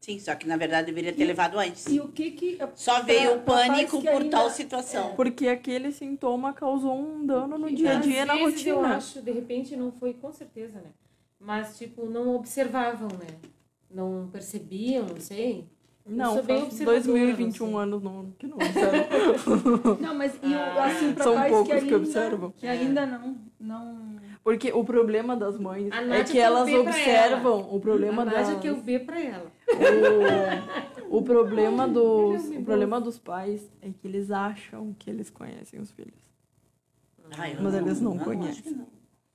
Sim, só que na verdade deveria ter levado antes. E o que que... Só veio o pânico que por ainda- tal situação. Porque aquele sintoma causou um dano no dia a dia na vezes Eu rotina. acho, de repente, não foi com certeza, né? Mas, tipo, não observavam, né? Não percebiam, não sei. Não, faz observadora, 2021 não sei. anos não, que não observam. Não, mas e o- Ah. assim, para São pais poucos que que ainda, observam. que ainda não, não... Porque o problema das mães é que tem elas pra observam o problema das... que eu ver pra ela. O, o problema dos o problema dos pais é que eles acham que eles conhecem os filhos. Ah, eu Mas eles não acho conhecem. que não.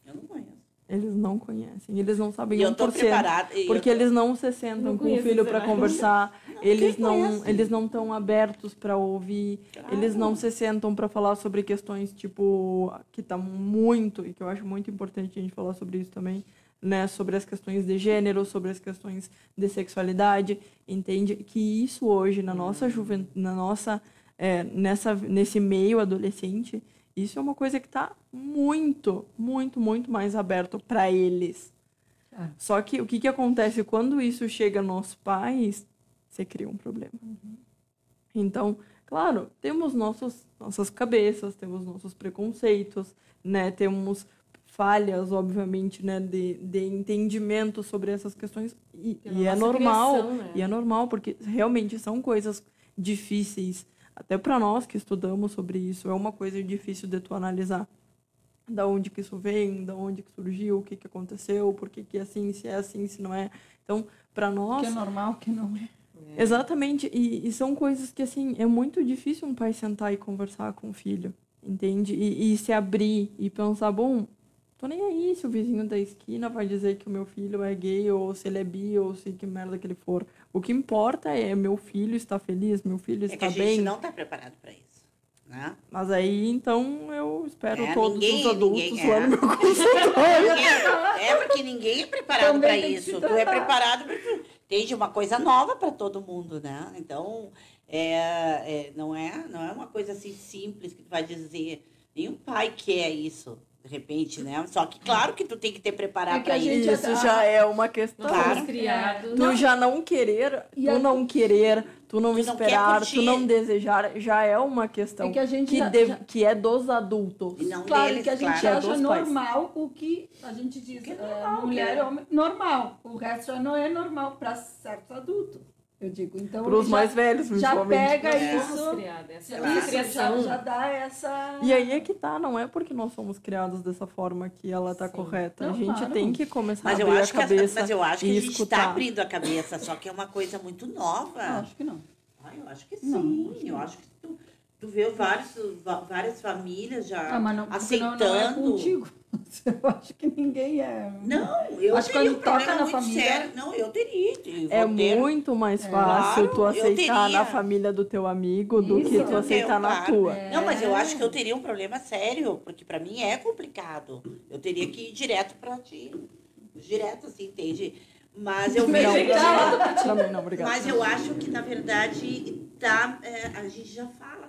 Eu não conheço. Eles não conhecem, eles não sabem E eu tô preparada. eu porque tô- eles não se sentam Não com o filho para conversar, eles quem não conhece? eles não estão abertos para ouvir, Claro. eles não se sentam para falar sobre questões tipo que tá muito e que eu acho muito importante a gente falar sobre isso também, né, sobre as questões de gênero, sobre as questões de sexualidade, entende que isso hoje na nossa juventude, na nossa é, nessa nesse meio adolescente, isso é uma coisa que está muito, muito, muito mais aberto para eles. Ah. Só que o que, que acontece quando isso chega nos pais, você cria um problema. Então, claro, temos nossos, nossas cabeças, temos nossos preconceitos, né? Temos falhas, obviamente, né? De, de entendimento sobre essas questões. E, e é normal. criação, né? E é normal, porque realmente são coisas difíceis. Até para nós que estudamos sobre isso, é uma coisa difícil de tu analisar. Da onde que isso vem, da onde que surgiu, o que que aconteceu, por que que é assim, se é assim, se não é. Então, para nós, Que é normal, que não é. Exatamente, e, e são coisas que, assim, é muito difícil um pai sentar e conversar com o filho, entende? E, e se abrir e pensar, bom, tô nem aí se o vizinho da esquina vai dizer que o meu filho é gay, ou se ele é bi, ou se que merda que ele for. O que importa é meu filho está feliz, meu filho É que está a gente bem. não está preparado para isso. Né? Mas aí, então, eu espero É, todos ninguém- os adultos ninguém lá é. no meu consultório. Ninguém- é porque ninguém é preparado para isso. Tu é preparado para Entende? Uma coisa nova para todo mundo, né? Então, é, é, não, é, não é uma coisa assim simples que vai dizer. Nenhum pai quer isso. De repente, né? Só que claro que tu tem que te preparar É para isso. gente Isso já- é uma questão. Claro. fomos criados. Tu já não querer, E tu a- não querer, tu não Tu não esperar, curtir. tu não desejar, já é uma questão É que a gente que, já- deve- já- que é dos adultos. E não Claro deles, que a gente claro. É acha pais. normal o que a gente diz, Que é é, normal, mulher que é- homem, normal. O resto já não é normal para certos adultos, eu digo. Então, Para os já- mais velhos, já principalmente. pega É. Isso, criados. Essa é isso já, criação. já dá essa... E aí é que tá, não é porque nós somos criados dessa forma que ela tá Sim. correta. Não, a gente claro. tem que começar Mas a eu, abrir acho a que a, cabeça mas eu acho que a gente está abrindo a cabeça, só que é uma coisa muito nova. Não, acho que não. Ah, eu acho que Não, sim. acho que eu não. acho que tu, tu vê vários, várias famílias já Ah, mas não, aceitando. não, não é contigo. Eu acho que ninguém é... Não, eu Acho que teria um quando toca problema na muito família- sério. Não, eu teria. eu É ter- muito mais É. fácil tu Claro, eu aceitar na família do teu amigo do Isso, que tu entendeu? aceitar na Claro. tua. Não, mas eu É. acho que eu teria um problema sério, porque para mim é complicado. Eu teria que ir direto para ti. Direto, assim, entende? Mas eu vejo. Não, que- obrigada. Também não, obrigada. Mas eu acho que, na verdade, tá, é, a gente já fala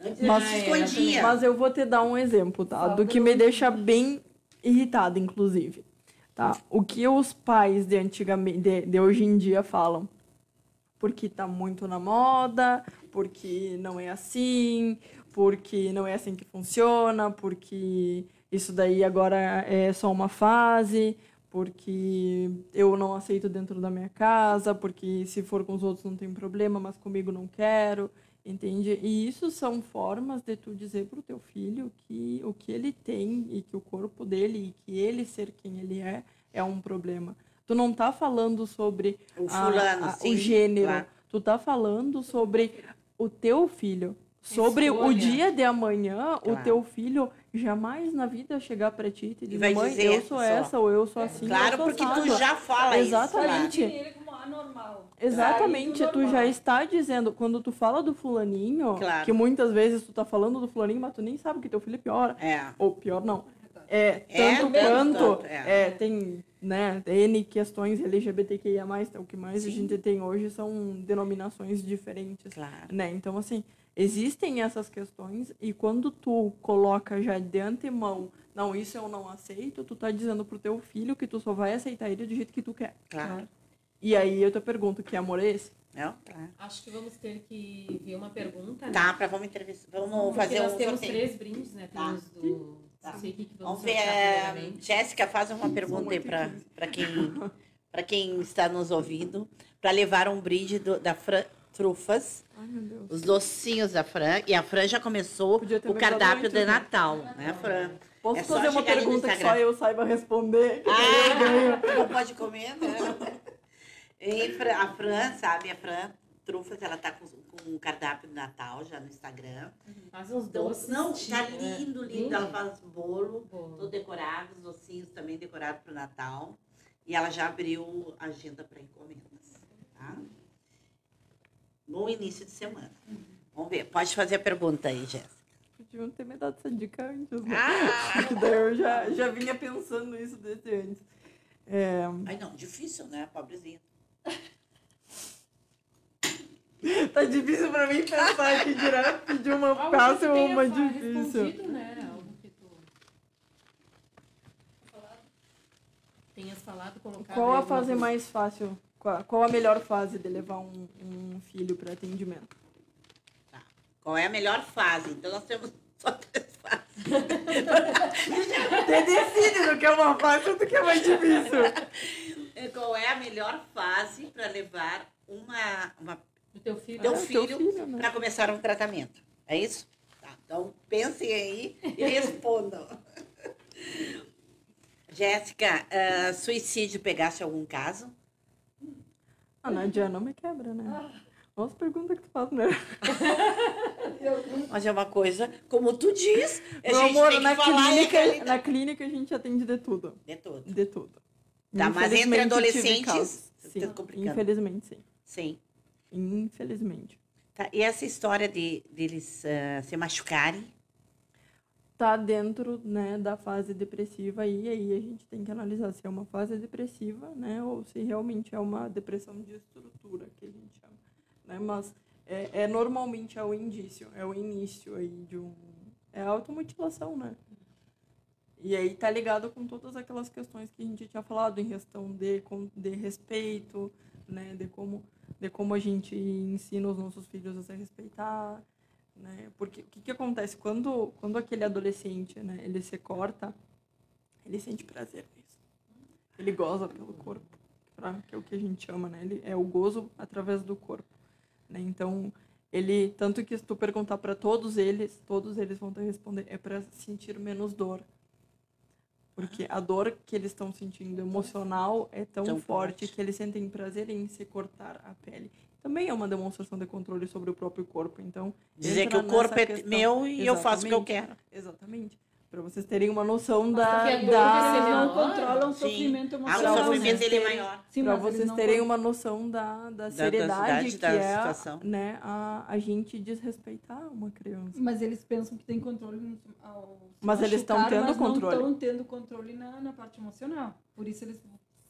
Mas- a gente se escondia. Mas eu vou te dar um exemplo, tá? Do que me deixa bem irritada, inclusive. Tá? O que os pais de antigamente, de, de hoje em dia falam? Porque tá muito na moda, porque não é assim, porque não é assim que funciona, porque isso daí agora é só uma fase, porque eu não aceito dentro da minha casa, porque se for com os outros não tem problema, mas comigo não quero. Entende? E isso são formas de tu dizer pro teu filho que o que ele tem e que o corpo dele e que ele ser quem ele é é um problema. Tu não tá falando sobre O a- fulano, a- sim. o gênero. claro. Tu tá falando sobre o teu filho. Sobre o Escolha. dia de amanhã, o Claro. teu filho jamais na vida chegar pra ti e te dizer, mãe, dizer eu sou só. essa, ou eu sou assim, eu Claro, sou porque tu assado." já fala Exatamente. isso. como anormal. Exatamente, tu já está dizendo, quando tu fala do fulaninho, Claro. que muitas vezes tu tá falando do fulaninho, mas tu nem sabe que teu filho é pior. É. Ou pior não. É, É, tanto mesmo, quanto tanto, é. é, tem, né, N questões LGBTQIA+, o que mais a Sim. gente tem hoje são denominações diferentes, Claro. né? Então, assim, existem essas questões e quando tu coloca já de antemão, não, isso eu não aceito, tu tá dizendo pro teu filho que tu só vai aceitar ele do jeito que tu quer. Claro. E aí eu te pergunto, que amor é esse? Não? Claro. Acho que vamos ter que ver uma pergunta. né? Tá, pra vamos entrevistar. Vamos Porque fazer nós um temos sorteio. três brindes, né? Tá. Temos do. Tá. Não sei o que, que vamos Vamos ver. é. Jéssica, faz uma pergunta aí para quem, pra quem está nos ouvindo. Para levar um brinde do- da Fran Trufas, Ai, meu Deus. os docinhos da Fran. E a Fran já começou o cardápio de? Natal, né, Fran? Posso É fazer uma pergunta que só eu saiba responder? Ah, não pode comer, né? E a Fran, sabe, a Fran Trufas, ela tá com, com um cardápio de Natal já no Instagram. Faz uns doces. não, tá é, lindo, lindo. Ela faz bolo, Bolo. todo decorado, os docinhos também decorados para o Natal. E ela já abriu a agenda para encomendas. Tá? No início de semana. Vamos ver. Pode fazer a pergunta aí, Jéssica. Podiam ter me dado essa dica antes, né? Ah! Que daí eu já, já vinha pensando nisso desde antes. É, Ai, não, difícil, né? Pobrezinha. tá difícil pra mim pensar aqui direto de uma Algo fácil ou uma difícil. né? Algo que tu tenhas falado, colocado. Qual a fase coisa. mais fácil? Qual, qual a melhor fase de levar um, um filho para atendimento? Qual é a melhor fase? Então nós temos só três fases. Você decide do que é uma fácil do que é mais difícil. É, Qual é a melhor fase para levar uma, uma Do teu filho. teu Ah, filho, filho, né? para começar um tratamento? É isso? Tá, então pensem aí e respondam. Jéssica, ah, suicídio pegasse algum caso? Ah, não me quebra, né? Nossa, pergunta que tu faz, né? Mas é uma coisa, como tu diz, a Meu gente amor, tem que na falar clínica, realidade. na clínica a gente atende de tudo. De tudo. De tudo. Tá, mas entre Infelizmente, tive adolescentes, tá Sim, complicando. infelizmente sim. Sim. Infelizmente. Tá, e essa história de deles ah, se machucarem? Tá dentro, né, da fase depressiva e aí a gente tem que analisar se é uma fase depressiva, né, ou se realmente é uma depressão de estrutura, que a gente chama, né, mas é, é normalmente é o indício, é o início aí de um... É automutilação, né? E aí tá ligado com todas aquelas questões que a gente tinha falado em questão de, de respeito, né? De como, de como a gente ensina os nossos filhos a se respeitar, né? Porque o que, que acontece? Quando, quando aquele adolescente, né, ele se corta, ele sente prazer nisso. Ele goza pelo corpo, que é o que a gente chama, né? Ele é o gozo através do corpo, né? Então, ele tanto que se tu perguntar para todos eles, todos eles vão te responder é para sentir menos dor. Porque a dor que eles estão sentindo emocional é tão, tão forte, forte que eles sentem prazer em se cortar a pele também é uma demonstração de controle sobre o próprio corpo. Então, dizer que o corpo é questão. meu e Exatamente. eu faço o que eu quero. Exatamente para vocês terem uma noção da, da... não controlam o sofrimento emocional. Ah, o sofrimento dele é maior. Para vocês terem uma noção da, da seriedade da, da que é né, a, a gente desrespeitar uma criança. Mas eles pensam que tem controle ao Mas eles estão tendo mas controle. não estão tendo controle na, na parte emocional. Por isso eles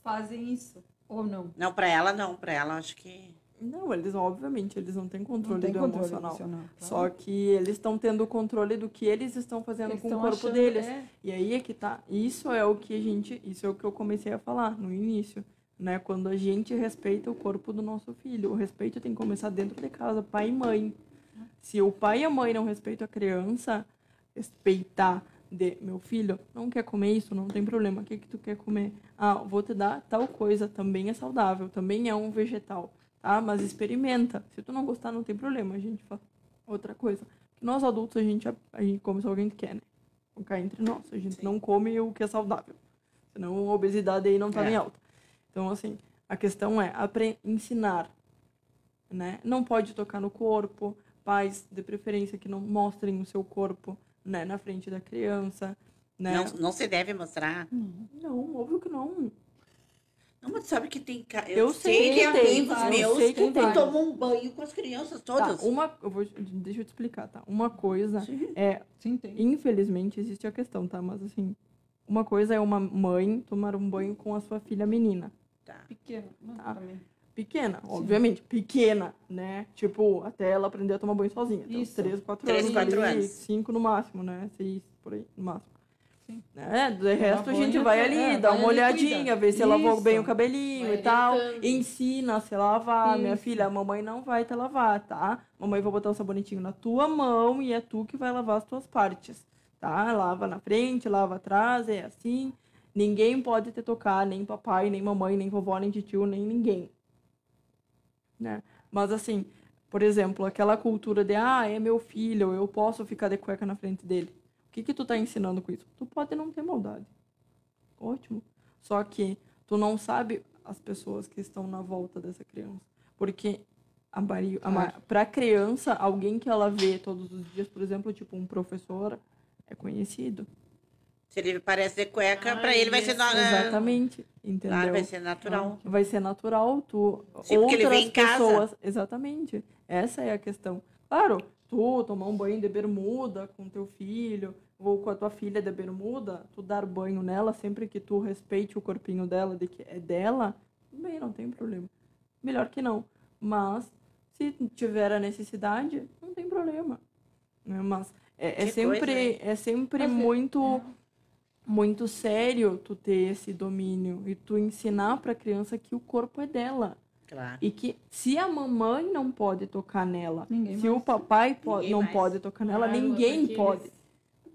fazem isso. Ou não? Não, para ela não. Para ela acho que... Não, eles obviamente eles não têm controle não tem do controle emocional. emocional claro. Só que eles estão tendo controle do que eles estão fazendo eles com o corpo achando, deles. É. E aí é que tá. Isso é o que a gente, isso é o que eu comecei a falar no início, né? Quando a gente respeita o corpo do nosso filho, o respeito tem que começar dentro de casa, pai e mãe. Se o pai e a mãe não respeitam a criança, respeitar de meu filho, não quer comer isso, não tem problema. O que que tu quer comer? Ah, vou te dar tal coisa, também é saudável, também é um vegetal tá? Mas experimenta. Se tu não gostar, não tem problema, a gente faz outra coisa. Nós adultos, a gente, a gente come só o que a gente quer, né? Cá entre nós. A gente Sim. não come o que é saudável. Senão a obesidade aí não tá é. nem alta. Então, assim, a questão é ensinar, né? Não pode tocar no corpo. Pais, de preferência, que não mostrem o seu corpo, né? Na frente da criança, né? Não, não se deve mostrar. Não, não óbvio que não. Mas sabe que tem. Eu, eu sei, sei que amigos tem, meus sei que, que tomam um banho com as crianças tá, todas. Tá, uma, eu vou, deixa eu te explicar, tá? Uma coisa Sim. é. Sim, tem. Infelizmente existe a questão, tá? Mas assim, uma coisa é uma mãe tomar um banho com a sua filha menina. Tá. Pequena, tá? Também. Pequena, Sim. obviamente, pequena, né? Tipo, até ela aprender a tomar banho sozinha. Então, Isso. 3, 4 anos. 3, 4 anos. 5 no máximo, né? 6, por aí, no máximo. Né? Do resto a gente vai ali, é, dá uma olhadinha, ver se Isso. lavou bem o cabelinho vai e tal. Ensina a se lavar. Isso. Minha filha, a mamãe não vai te lavar, tá? Mamãe vai botar o sabonetinho na tua mão e é tu que vai lavar as tuas partes, tá? Lava na frente, lava atrás, é assim. Ninguém pode te tocar, nem papai, nem mamãe, nem vovó, nem tio, nem ninguém. Né? Mas assim, por exemplo, aquela cultura de, ah, é meu filho, eu posso ficar de cueca na frente dele que, que tu tá ensinando com isso? Tu pode não ter maldade. Ótimo. Só que tu não sabe as pessoas que estão na volta dessa criança. Porque a Maria, a pra criança, alguém que ela vê todos os dias, por exemplo, tipo um professor, é conhecido. Se ele parece de cueca, ah, para ele vai ser natural. Exatamente. Entendeu? Ah, vai ser natural. Vai ser natural. Tu, Sim, porque ele vem em pessoas, casa. Exatamente. Essa é a questão. Claro, tu tomar um banho de bermuda com teu filho, ou com a tua filha de bermuda, tu dar banho nela sempre que tu respeite o corpinho dela, de que é dela, bem, não tem problema. Melhor que não. Mas, se tiver a necessidade, não tem problema. Né? Mas é, é sempre, coisa, é sempre Mas, muito, é. muito sério tu ter esse domínio e tu ensinar para a criança que o corpo é dela. Claro. E que se a mamãe não pode tocar nela, ninguém se mais. o papai pode, não mais. pode tocar nela, claro, ninguém pode.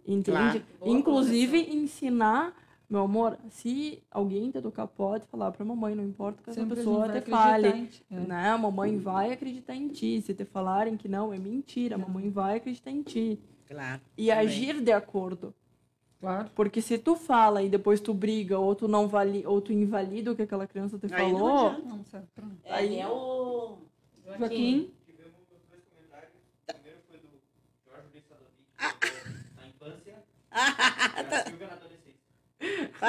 Entende? Claro. Inclusive ensinar, meu amor, se alguém te tocar, pode falar pra mamãe, não importa que essa pessoa te fale. É. Né? A mamãe vai acreditar em ti. Se te falarem que não, é mentira, a mamãe vai acreditar em ti. Claro. E também. agir de acordo. Claro. Porque se tu fala e depois tu briga, ou tu não vale, ou tu invalida o que aquela criança te aí falou. Não, não, não, aí é o Joaquim. Joaquim. a Silvia na adolescência. Vai,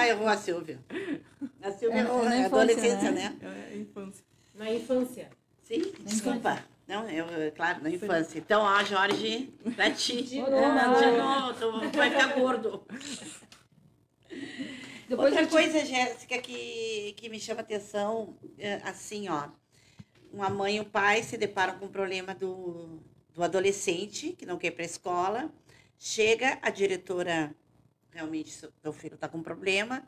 eu vou a Silvia. A Silvia é, é, é adolescência, né? né? É infância. Na infância. Sim, na desculpa. Infância. Não, eu, claro, na infância. Então, ó, Jorge, pra ti. De novo. De novo, tu vai ficar gordo. Depois Outra coisa, Jéssica, que, que me chama atenção, é, assim, ó. Uma mãe e um pai se deparam com o problema do, do adolescente que não quer ir para a escola Chega a diretora realmente seu filho está com problema,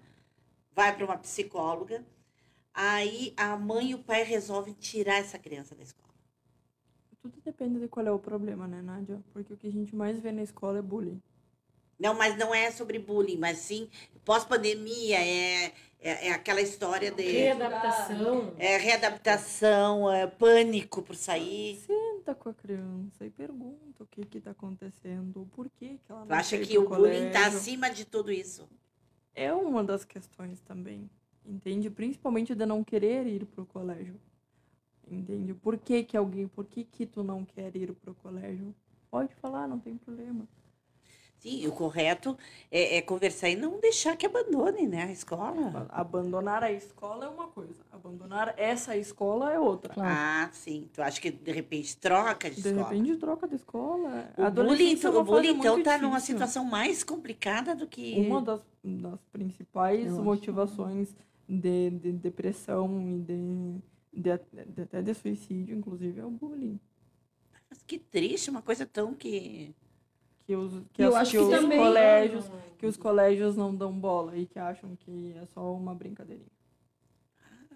vai para uma psicóloga, aí a mãe e o pai resolvem tirar essa criança da escola. Tudo depende de qual é o problema, né, Nádia? Porque o que a gente mais vê na escola é bullying. Não, mas não é sobre bullying, mas sim pós-pandemia, é, é, é aquela história de Readaptação. é, readaptação, é, pânico por sair. Senta com a criança e pergunta o que que tá acontecendo, o porquê que ela não Tu acha quer ir que o bullying está colégio. acima de tudo isso? É uma das questões também, entende? Principalmente de não querer ir pro colégio. Entende? Por que que alguém, por que que tu não quer ir pro colégio? Pode falar, não tem problema. Sim, o correto é, é conversar e não deixar que abandone né, a escola. Abandonar a escola é uma coisa, abandonar essa escola é outra. Ah, sim. Tu acha que de repente troca de, De escola? repente troca de escola. O bullying, é uma o bullying então muito tá numa situação mais complicada do que. Uma das, das principais Eu acho. motivações de, de depressão e de, de, de- até de suicídio, inclusive, é o bullying. Mas que triste, uma coisa tão que. Que os, que Eu as- acho que que os também- colégios que os colégios não dão bola e que acham que é só uma brincadeirinha.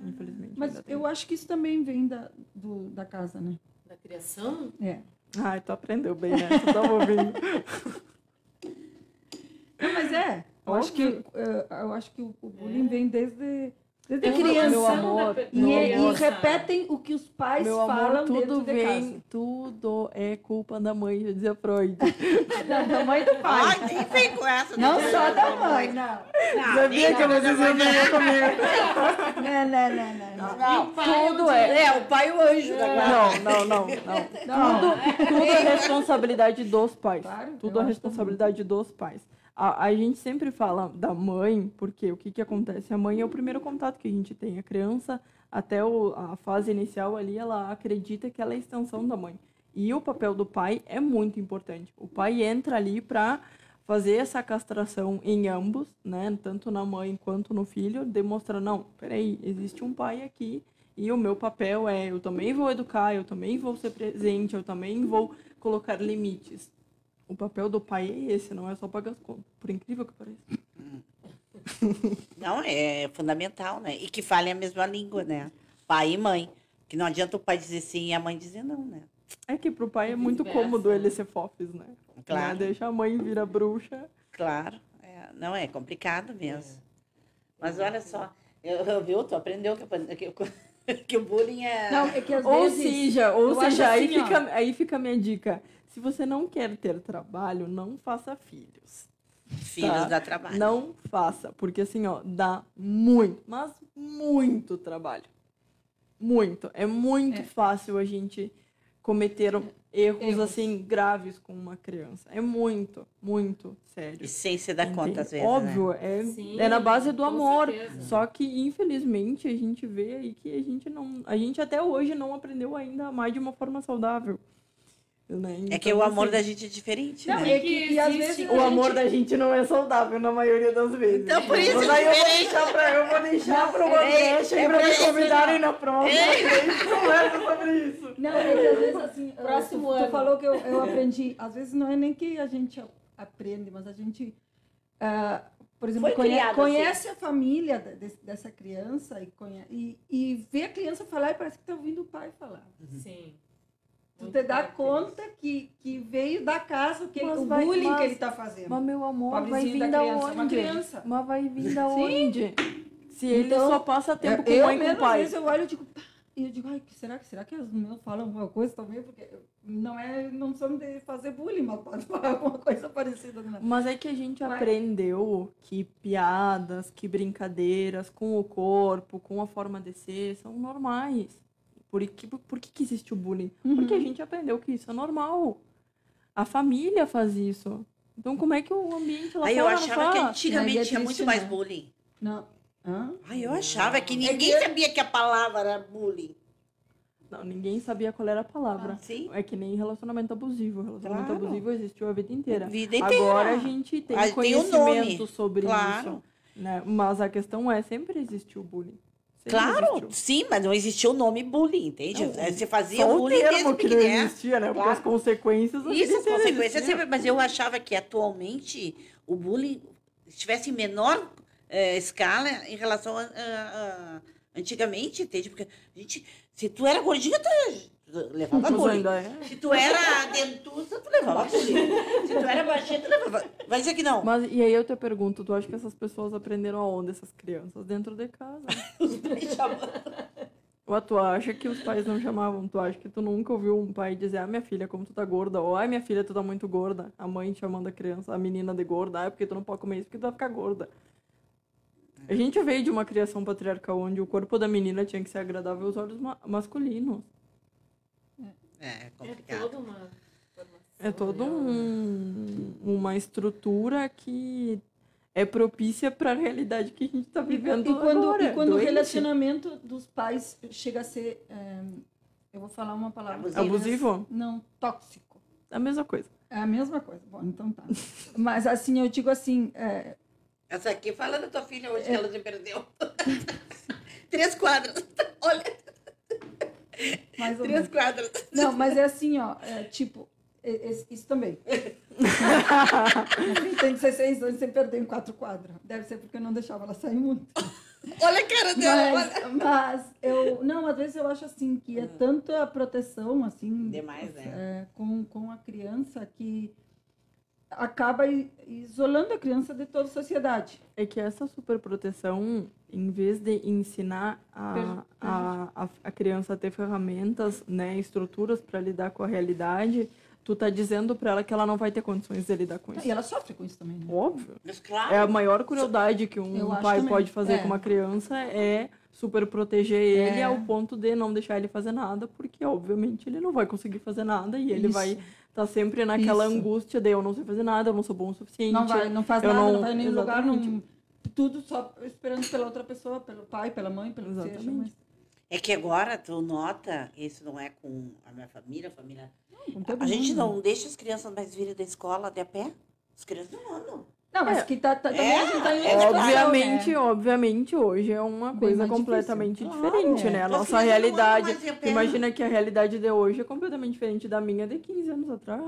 Infelizmente. Mas eu acho que isso também vem da, do, da casa, né? Da criação. É. Ai, tu aprendeu bem, né? Tu tava ouvindo. Não, mas é. Eu acho que, Óbvio. eh, eu acho que o, o bullying vem desde, desde É criança. Meu amor, E, meu é- e amor, repetem o que os pais Meu falam amor, tudo dentro de vem, casa. tudo é culpa da mãe, já dizia Freud. Não, da mãe e do pai. Ai, nem vem com essa. Não né? só da mãe, não. Não, Sabia nem que vocês iam não. brigar comigo. Não, não, não, não. não. Não, pai tudo onde- é. É, o pai e o anjo da guarda. Não, não, não, não. Tudo, tudo é responsabilidade dos pais. Claro, Tudo é responsabilidade dos pais. A, a gente sempre fala da mãe, porque o que, que acontece? A mãe é o primeiro contato que a gente tem. A criança, até o- a fase inicial ali, ela acredita que ela é a extensão da mãe. E o papel do pai é muito importante. O pai entra ali para fazer essa castração em ambos, né? Tanto na mãe quanto no filho, demonstra, não, peraí, existe um pai aqui e o meu papel é, eu também vou educar, eu também vou ser presente, eu também vou colocar limites. O papel do pai é esse, não é só pagar as contas, por incrível que pareça. Não, é fundamental, né? E que falem a mesma língua, né? Pai e mãe. Que não adianta o pai dizer sim e a mãe dizer não, né? É que pro pai é muito Vice-versa, cômodo ele né? ser fofes, né? Claro. Né? Deixa a mãe virar bruxa. Claro. É, não, é complicado mesmo. Mas olha só, eu, eu, viu? Tu aprendeu que, eu- que, eu- que o bullying é. Não, é que às Ou vezes... seja, ou seja, aí, assim, ó. fica, aí fica a minha dica. Se você não quer ter trabalho, não faça filhos. Filhos tá. dá trabalho. Não faça, porque assim, ó, dá muito, mas muito trabalho. Muito. É muito É. fácil a gente cometer erros, Erros. assim graves com uma criança. É muito, muito sério. E sem se dar conta, às vezes. Né? Óbvio, é, Sim, é na base do amor. certeza. Só que, infelizmente, a gente vê aí que a gente não. A gente até hoje não aprendeu ainda a amar de uma forma saudável. Né? É que Então, o amor assim, da gente é diferente, Não, né? é que, e às vezes O amor da gente não é saudável na maioria das vezes. Então, por isso Mas é aí eu vou deixar pra, eu vou deixar pro Não, uma é- brecha é aí pra pra me isso, convidarem na próxima. É. A gente conversa sobre isso. Não, é que às vezes assim, Próximo tu, ano. tu falou que eu, eu aprendi, às vezes não é nem que a gente aprende, mas a gente, ah, por exemplo, criado conhece a família dessa criança e, conhe- e, e vê a criança falar e parece que está ouvindo o pai falar. Sim. Tu Muito te dá conta que, que veio da casa, que ele- o vai- bullying mas- que ele está fazendo. Mas meu amor, vai Pobrezinho vir da da criança, onde? uma criança. Mas vai vir da onde? Se ele Então, só passa tempo com eu mãe e com mesmo, às pai. vezes eu olho e digo, pá, e eu digo, ai, será, que será que os meus falam alguma coisa também? Porque não é, não são de fazer bullying, mas pode falar alguma coisa parecida. Né? Mas é que a gente Mas- aprendeu que piadas, que brincadeiras com o corpo, com a forma de ser, são normais. Por que, por que, que existe o bullying? Porque a gente aprendeu que isso é normal. A família faz isso. Então como é que o ambiente lá Aí eu fora não achava que antigamente é tinha muito mais né? bullying. Não. Hã? Ai, eu achava que ninguém que- sabia que a palavra era bullying. Não, ninguém sabia qual era a palavra. Sim. É que nem relacionamento abusivo. Relacionamento Claro. abusivo existiu a vida inteira. Vida inteira. Agora a gente tem Ah, tem o conhecimento nome. sobre Claro. isso. Né? Mas a questão é, sempre existiu bullying. Claro, existiu. sim, mas não existia o nome bullying, entende? Não, Você fazia Só o bullying termo desde que não pequeno. existia, né? Porque Claro. as consequências... a Isso, as consequências sempre. Mas eu achava que atualmente o bullying estivesse em menor eh, escala em relação a, a- a- antigamente, entende? Porque a gente, se tu era gordinha, tu levava bullying. é. Se tu era dentuça, tu levava bullying. Se tu era baixinha, tu levava. Vai dizer que não. Mas e aí eu te pergunto, tu acha que essas pessoas aprenderam aonde, essas crianças? Dentro de casa. Ou tu acha que os pais não chamavam? Tu acha que tu nunca ouviu um pai dizer, ah, minha filha, como tu tá gorda? Ou, ai, minha filha, tu tá muito gorda. A mãe chamando a criança, a menina de gorda. Ah, é porque tu não pode comer isso, porque tu vai ficar gorda. A gente veio de uma criação patriarcal onde o corpo da menina tinha que ser agradável aos olhos ma- masculinos. É É complicado. toda uma formação, É toda né? um, uma estrutura que é propícia para a realidade que a gente está E, vivendo e quando, agora. e quando o doente. relacionamento dos pais chega a ser. eh, eu vou falar uma palavra. Abusivo. Abusivo? Não, tóxico. É a mesma coisa. É a mesma coisa. Bom, então tá. Mas assim, eu digo assim, é, Essa aqui fala da tua filha hoje que ela se perdeu. Três quadros. Olha, mais ou três menos. quadros. Não, mas é assim, ó, é, tipo, é- isso também. Tem 16 anos sem perder em quatro quadros. Deve ser porque eu não deixava ela sair muito. Olha a cara dela. Mas, mas eu. Não, às vezes eu acho assim que é tanta proteção, assim. Demais, né? é, com, com a criança que acaba isolando a criança de toda a sociedade. É que essa superproteção, em vez de ensinar a, a, a, a criança a ter ferramentas, né, estruturas para lidar com a realidade, tu tá dizendo para ela que ela não vai ter condições de lidar com isso. E ela sofre com isso também, né? Óbvio. Mas claro. É a maior crueldade que um Eu pai também. pode fazer É. com uma criança é super proteger ele É. ao ponto de não deixar ele fazer nada, porque obviamente ele não vai conseguir fazer nada e ele Isso. vai estar sempre naquela Isso. angústia de eu não sei fazer nada, eu não sou bom o suficiente. Não vai, não faz nada, não, não- vai em nenhum lugar, exatamente. não, tudo só esperando pela outra pessoa, pelo pai, pela mãe, pelo que seja. Exatamente. É que agora tu nota, isso não é com a minha família, a família. Mas, todo A gente não deixa as crianças mais virem da escola de a pé. As crianças não andam. Não, mas É. que tá, tá, também É, a gente tá em é outra Obviamente, né? obviamente, hoje é uma Bem coisa mais completamente difícil. diferente, Claro, né? é. A Tuas nossa andam realidade. mais a pé. Imagina que a realidade de hoje é completamente diferente da minha de 15 anos atrás.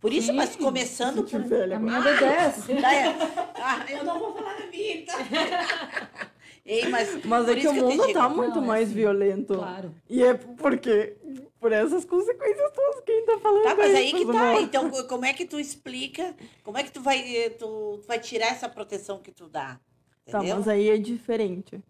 Por isso, Sim. mas começando por. Velha A minha de 10. Ah, eu não vou falar da minha. então. Ei, mas, Mas por é que isso o eu te mundo digo, tá muito Não, é mais assim, violento. Claro. E é porque, por essas consequências todas, quem tá falando Tá, mas é aí que isso, tá. Então, co- como é que tu explica? Como é que tu vai, eh, tu, tu vai tirar essa proteção que tu dá? Tá, Entendeu? mas aí é diferente.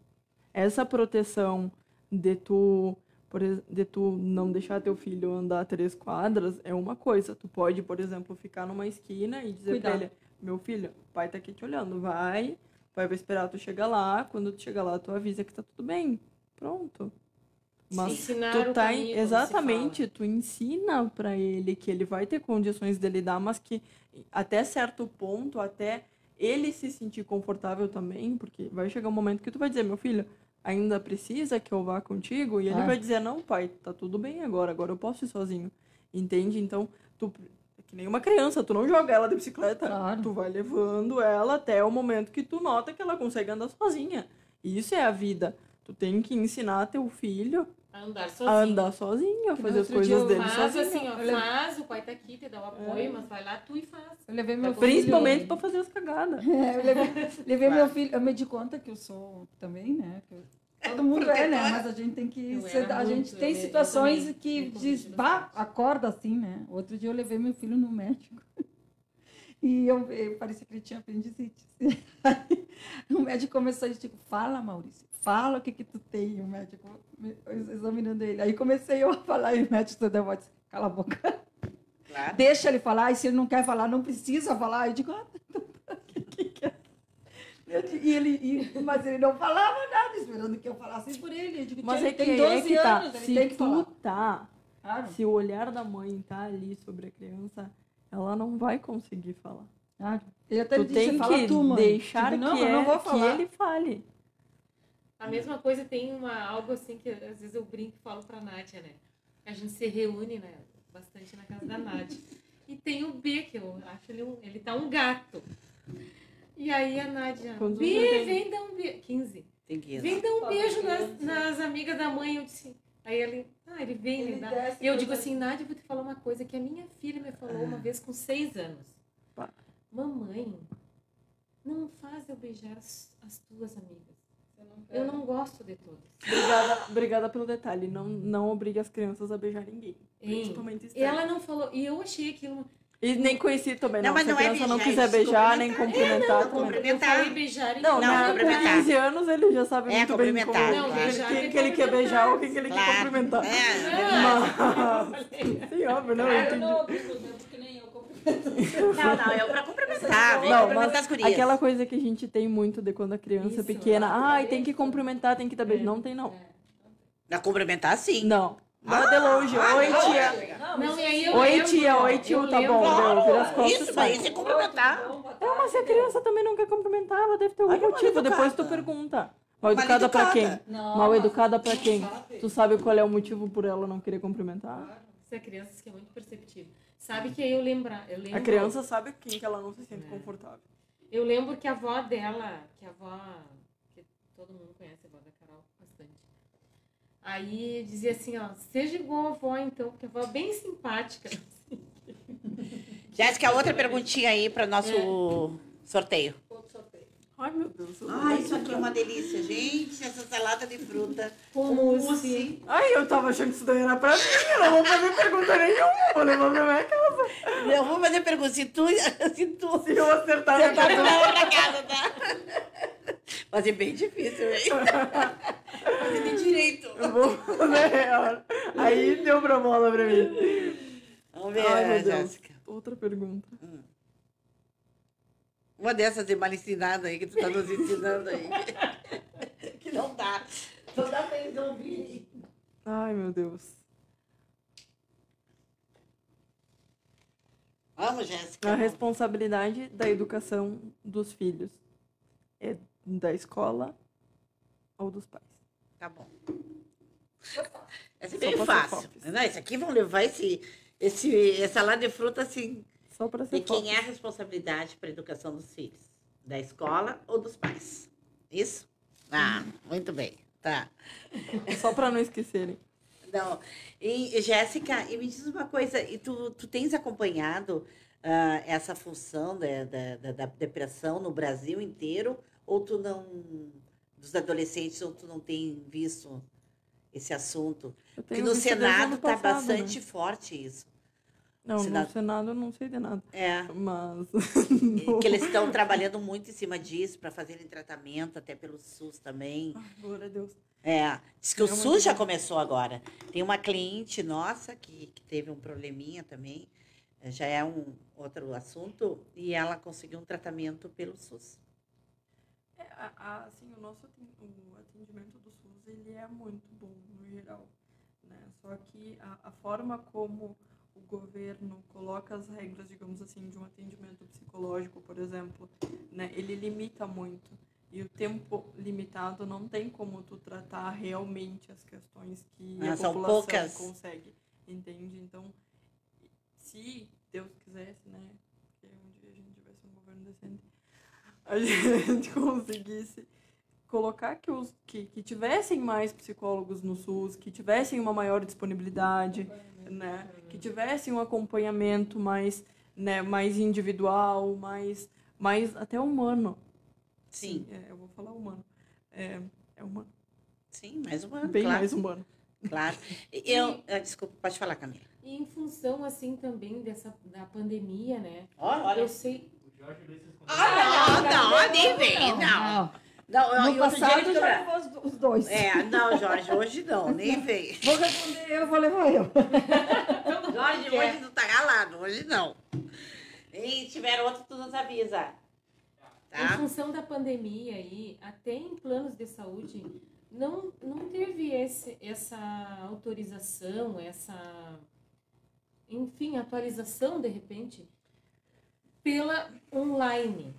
Essa proteção de tu, por, de tu não deixar teu filho andar três quadras é uma coisa. Tu pode, por exemplo, ficar numa esquina e dizer pra Cuidado. ele, meu filho, o pai tá aqui te olhando, vai, o pai vai esperar tu chegar lá, quando tu chegar lá, tu avisa que tá tudo bem. Pronto. Mas Ensinar tu tá caminho, exatamente, tu ensina pra ele que ele vai ter condições de lidar, mas que até certo ponto, até ele se sentir confortável também, porque vai chegar um momento que tu vai dizer, meu filho, ainda precisa que eu vá contigo? E ele Ah. vai dizer, não, pai, tá tudo bem agora, agora eu posso ir sozinho. Entende? Então, tu é que nem uma criança, tu não joga ela de bicicleta, Claro. tu vai levando ela até o momento que tu nota que ela consegue andar sozinha. E isso é a vida. Tu tem que ensinar teu filho andar sozinho. a andar sozinho, fazer as coisas dele Faz sozinho. assim, ó, Eu lembro- faz, o pai tá aqui, te dá o apoio, mas vai lá tu e faz. Eu levei meu filho. Principalmente pra fazer as cagadas. É, eu levei, levei meu filho. Eu me di conta que eu sou também, né? que eu- todo mundo é, né? Mas a gente tem que. Ser- a gente muito, tem situações também que diz, bah, acorda assim, né? Outro dia eu levei meu filho no médico. E eu, eu parecia que ele tinha apendicite. Aí, o médico começou a dizer, tipo, fala, Maurício, fala o que que tu tem, o médico examinando ele. Aí comecei eu a falar e o médico uma voz, cala a boca. Claro. Deixa ele falar, e se ele não quer falar, não precisa falar. Eu digo, ah, então, pra que que quer? Eu digo, E ele, e- mas ele não falava nada, esperando que eu falasse por ele. Eu digo, Mas "Tia, é ele que tem aí 12 é que tá. anos, ele Se tem que tu falar. tá, Claro, se o olhar da mãe tá ali sobre a criança, ela não vai conseguir falar. claro. Ele até Tu disse, tem fala que tu, mãe. deixar Digo, não, que, eu é, não vou que falar. ele fale. A mesma coisa tem uma, algo assim que às vezes eu brinco e falo pra Nádia, né? A gente se reúne, né? Bastante na casa da Nádia. E tem o B, que eu acho ele um. Ele tá um gato. E aí a Nádia. Quantos B, vem dar um beijo. 15. Tem que ir. Vem dar um beijo nas, nas amigas da mãe. Eu disse. Aí ele. Ah, ele vem, Ele dá. desce E eu digo assim, Nádia, eu vou te falar uma coisa que a minha filha me falou uma vez com seis anos. Pá. Mamãe, não faz eu beijar as, as tuas amigas. Eu não gosto de todas. Obrigada, obrigada pelo detalhe. Não, não obrigue as crianças a beijar ninguém. Principalmente E estranho. ela não falou, e eu achei aquilo. E nem conheci também, Não, não. mas Se a não é criança não beijar, quiser é beijar, nem cumprimentar. cumprimentar. É, não, também. cumprimentar. Beijar Não, Não, não, com cumprimentar. 15 anos ele já sabe É, muito bem como, cumprimentar, Não, quem, beijar quem é que ele quer beijar ou quem que ele quer Claro. cumprimentar. É, Mas, sim, óbvio, não, eu Ah, eu entendi. não eu. Não, não, é pra cumprimentar. Vem Não, cumprimentar as gurias. aquela coisa que a gente tem muito de quando a criança é pequena, ai, tem que cumprimentar, tem que dar beijo. É. Não tem, não. Pra cumprimentar, sim. Não. Vai de longe. Oi, tia. Não, e aí eu Oi, lembro, tia, ó, oi, tio, tá lembro- bom. Claro, deu, vira as costas isso, e mas isso é cumprimentar. É, mas se a criança também não quer cumprimentar, ela deve ter algum mal motivo. Depois tu pergunta. Mal educada pra quem? Não, Mal educada pra quem? sabe. Tu sabe qual é o motivo por ela não querer cumprimentar? Você é criança que é muito perceptível. Sabe que aí eu lembrar, eu lembro. A criança sabe quem que ela não se sente É. confortável. Eu lembro que a avó dela, que a avó, que todo mundo conhece a avó da Carol bastante. Aí dizia assim, ó, seja igual a avó então, porque a avó é bem simpática. Jéssica, outra perguntinha aí para nosso sorteio. Outro sorteio. Ai, meu Deus. eu- Ai, isso aqui é uma delícia, gente. Essa salada de fruta. Com mousse. Ai, eu tava achando que isso daí era pra mim. Eu não vou fazer pergunta nenhuma. Vou levar pra minha casa. Eu vou fazer pergunta. Se tu, se tu Se eu acertar, quero. na outra casa, tá? Mas é bem difícil, hein? Fazer de direito. Eu vou fazer. Aí deu pra bola pra mim. Vamos ver, Ai, meu Deus. Jéssica. Outra pergunta. Uma dessas de mal ensinada aí que tu tá nos ensinando aí. que não dá. Não dá pra eles ouvir. Ai, meu Deus. Vamos, Jéssica. A responsabilidade da educação dos filhos é da escola ou dos pais? Tá bom. Essa é bem fácil. Não, esse aqui vão levar esse, esse, essa salada de fruta assim. Só pra ser De quem é a responsabilidade para a educação dos filhos? Da escola ou dos pais? Isso? Ah, muito bem. Tá. Só pra não esquecerem. Não. E, Jéssica, e me diz uma coisa, e tu, tu tens acompanhado ah, essa função da, da, da- da depressão no Brasil inteiro? Ou tu não, dos adolescentes, ou tu não tem visto esse assunto? Porque no Senado está né? bastante forte isso. Não, Senado- no Senado eu não sei de nada. É. Mas. Que eles estão trabalhando muito em cima disso para fazerem tratamento, até pelo SUS também. Ai, glória a Deus. É, diz que o É SUS já começou agora. Tem uma cliente nossa que, que teve um probleminha também, já é um outro assunto, e ela conseguiu um tratamento pelo SUS. É, a- a- assim, o nosso o atendimento do SUS ele é muito bom no geral, né? Só que a, a forma como o governo coloca as regras, digamos assim, de um atendimento psicológico, por exemplo, né? Ele limita muito e o tempo limitado não tem como tu tratar realmente as questões que Ah, a população poucas. consegue, entende? Então, se Deus quisesse, né? Que um dia a gente tivesse um governo decente, a gente conseguisse colocar que, os, que, que tivessem mais psicólogos no SUS, que tivessem uma maior disponibilidade, né? Que tivessem um acompanhamento mais, né, mais individual, mais, mais até humano. Sim, é, eu vou falar humano. É, é humano. sim, mais um ano, Bem claro. mais humano. claro. Eu, ah, desculpa, pode falar, Camila. E em função, assim, também dessa, da pandemia, né? Olha, olha. Eu sei... Ah, não, não, nem vem, não. Não, No e outro dia passado ele já levou os, os dois. É, não, Jorge, hoje não, nem vem. Vou responder eu, vou levar eu. Jorge, hoje não tá ralado, hoje não. E tiver outro, tu nos avisa. Em Tá? função da pandemia aí, até em planos de saúde, não, não teve esse, essa autorização, essa, enfim, atualização, de repente, pela online.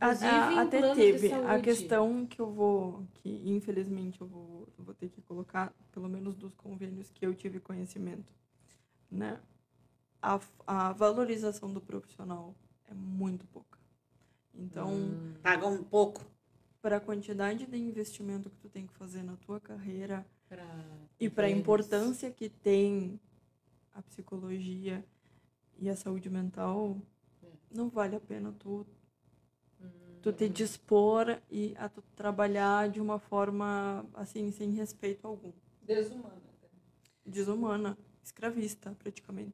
A- Inclusive a- em até planos de teve. A questão que eu vou, que infelizmente eu vou, vou ter que colocar, pelo menos dos convênios que eu tive conhecimento, né? A, a valorização do profissional é muito pouca. Então, Hum, Paga um pouco. para a quantidade de investimento que tu tem que fazer na tua carreira pra e para a importância que tem a psicologia e a saúde mental. Não vale a pena tu Hum, tu te dispor e a tu trabalhar de uma forma assim sem respeito algum Desumana. desumana escravista praticamente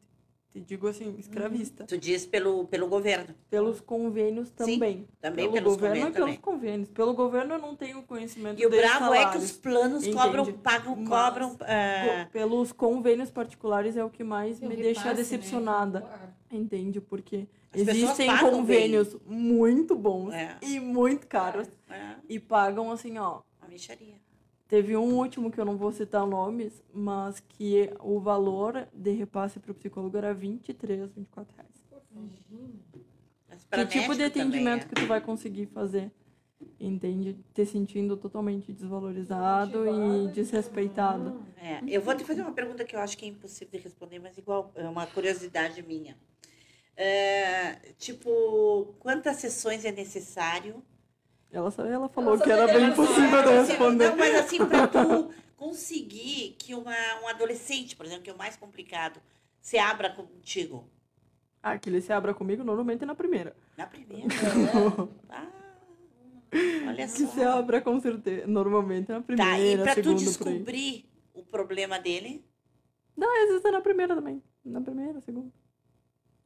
te digo assim escravista Tu diz pelo, pelo governo. pelos convênios também também pelo pelos governo convênios pelos também. convênios pelo governo eu não tenho conhecimento E o bravo é que salários. os planos Entende? cobram, pagam, Mas- cobram. Co- pelos convênios particulares é o que mais o me repasse, deixa né? decepcionada Claro. entende porque As existem convênios muito bons É. e muito caros é, e pagam assim ó uma mixaria. Teve um último que eu não vou citar nomes, mas que o valor de repasse para o psicólogo era 23, 24 reais. Imagina. Que tipo de também, atendimento é. que tu vai conseguir fazer? Entende? Te sentindo totalmente desvalorizado e desrespeitado. É, eu vou te fazer uma pergunta que eu acho que é impossível de responder, mas igual é uma curiosidade minha. É, tipo, quantas sessões é necessário? Ela, ela falou Ela que era bem que impossível de responder. Não, mas assim, para tu conseguir que uma, um adolescente, por exemplo, que é o mais complicado, se abra contigo Ah, que ele se abra comigo normalmente na primeira. na primeira. Ah, olha Que só. se abra com certeza. Normalmente na Tá, e primeira, tu segunda, aí. descobrir o problema dele, Não, às vezes é na primeira também. Na primeira, segunda.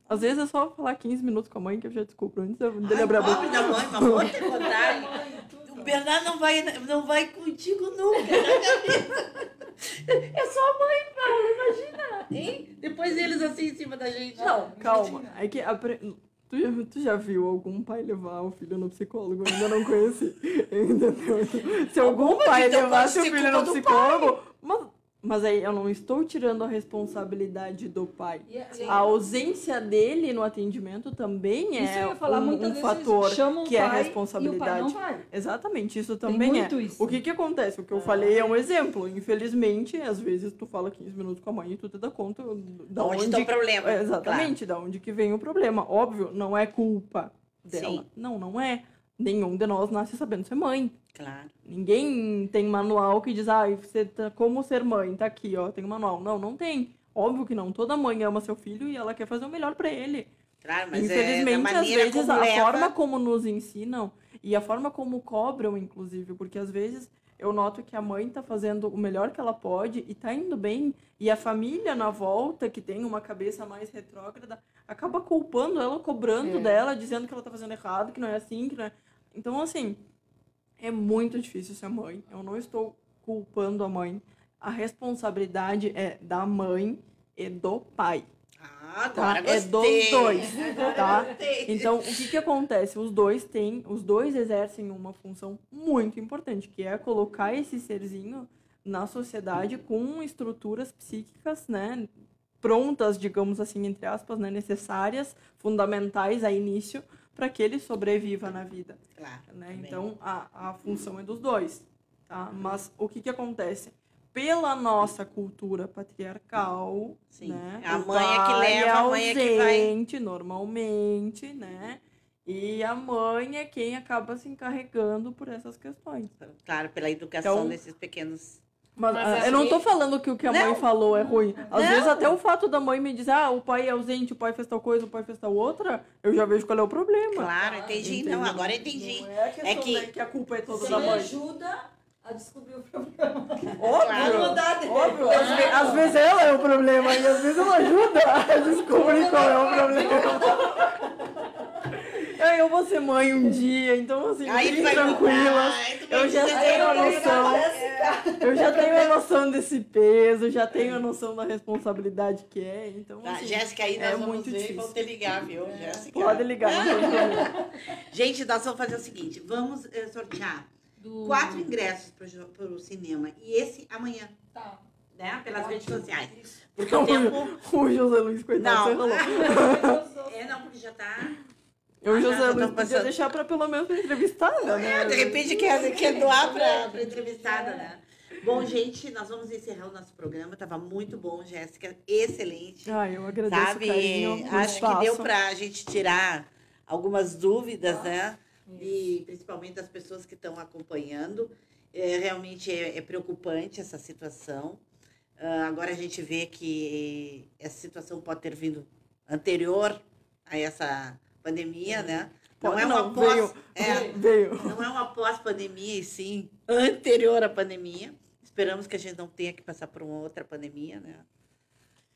Às vezes é só falar 15 minutos com a mãe que eu já descubro antes dele abrir a boca. pobre da mãe, mas vou te contar. O Bernardo não vai, não vai contigo nunca. É só a mãe, Paulo, imagina. Hein? Depois eles assim em cima da gente. Não, calma. É que a pre- tu, já, tu já viu algum pai levar o filho no psicólogo? Eu ainda não conheci. Entendeu? Se algum Alguma pai levasse o filho no psicólogo. Mas, mas aí eu não estou tirando a responsabilidade do pai. E- e- A ausência dele no atendimento também Isso é um, um vezes fator que é pai responsabilidade. E o pai não vai. Exatamente, isso Tem também é. muito isso. O que que acontece? O que eu falei é um exemplo. Infelizmente, às vezes tu fala 15 minutos com a mãe e tu te dá conta da Onde onde, está o problema? é, exatamente, da onde que vem o problema. Óbvio, não é culpa dela. Sim. Não, não é. Nenhum de nós nasce sabendo ser mãe. Claro. Ninguém tem manual que diz, ah, você tá, como ser mãe, tá aqui, ó, tem um manual. Não, não tem. Óbvio que não. Toda mãe ama seu filho e ela quer fazer o melhor para ele. Claro, mas é Infelizmente, da às vezes, a leva, forma como nos ensinam e a forma como cobram, inclusive, porque às vezes eu noto que a mãe tá fazendo o melhor que ela pode e tá indo bem, e a família na volta, que tem uma cabeça mais retrógrada, acaba culpando ela, cobrando É. dela, dizendo que ela tá fazendo errado, que não é assim, que não é. Então, assim, é muito difícil ser mãe. Eu não estou culpando a mãe. A responsabilidade é da mãe e do pai. Ah, Tá? agora É dos dois, tá? Então, o que que acontece? Os dois têm, os dois exercem uma função muito importante, que é colocar esse serzinho na sociedade com estruturas psíquicas, né, prontas, digamos assim, entre aspas, né, necessárias, fundamentais a início para que ele sobreviva na vida Claro, né? Então a, a função é dos dois, tá? Mas o que que acontece? Pela nossa cultura patriarcal, Sim. né? A mãe é que leva, a mãe é que vai- normalmente, né? E a mãe é quem acaba se encarregando por essas questões. Claro, pela educação Então- desses pequenos. Mas, Mas ah, a eu não gente- tô falando que o que a mãe Não. falou é ruim. Às Não. vezes até o fato da mãe me dizer, ah, o pai é ausente, o pai fez tal coisa, o pai fez tal outra, eu já vejo qual é o problema. Claro, entendi. Entendeu? Não, agora entendi. Não é É que- né, que a culpa é toda da mãe. ajuda a descobrir o problema. Óbvio. De Óbvio, às, ve- às vezes ela é o problema e às vezes ela ajuda a descobrir qual é o problema. É, Eu vou ser mãe um dia, então assim, Aí fiquem tranquilas. Eu já tenho a noção. Jéssica. Eu já tenho a noção desse peso, já tenho a noção da responsabilidade que é, então Tá, assim, Jéssica, aí nós é vamos muito ver e difícil. vão te ligar, viu, Jéssica? Pode ligar, não tem problema. Gente, nós vamos fazer o seguinte: vamos eh, sortear Do... quatro ingressos para o cinema. E esse amanhã, Tá. né? Pelas redes sociais. Isso. Porque o tempo. O José Luiz, coitado, Não. É, não, porque já tá. O Ah, José não, Luiz podia deixar pra pelo menos pra entrevistada, né? É, de repente quer, quer doar para a entrevistada, né? Bom, gente, nós vamos encerrar o nosso programa. Tava muito bom, Jéssica. Excelente. Ah, eu agradeço Sabe? carinho, Acho que espaço. deu para a gente tirar algumas dúvidas, né? E principalmente das pessoas que estão acompanhando. É, realmente é, é preocupante essa situação. Ah, agora a gente vê que essa situação pode ter vindo anterior a essa pandemia, né? Não Pode é uma não, pós, veio. é, Veio. não é uma pós-pandemia, e sim anterior à pandemia. Esperamos que a gente não tenha que passar por uma outra pandemia, né?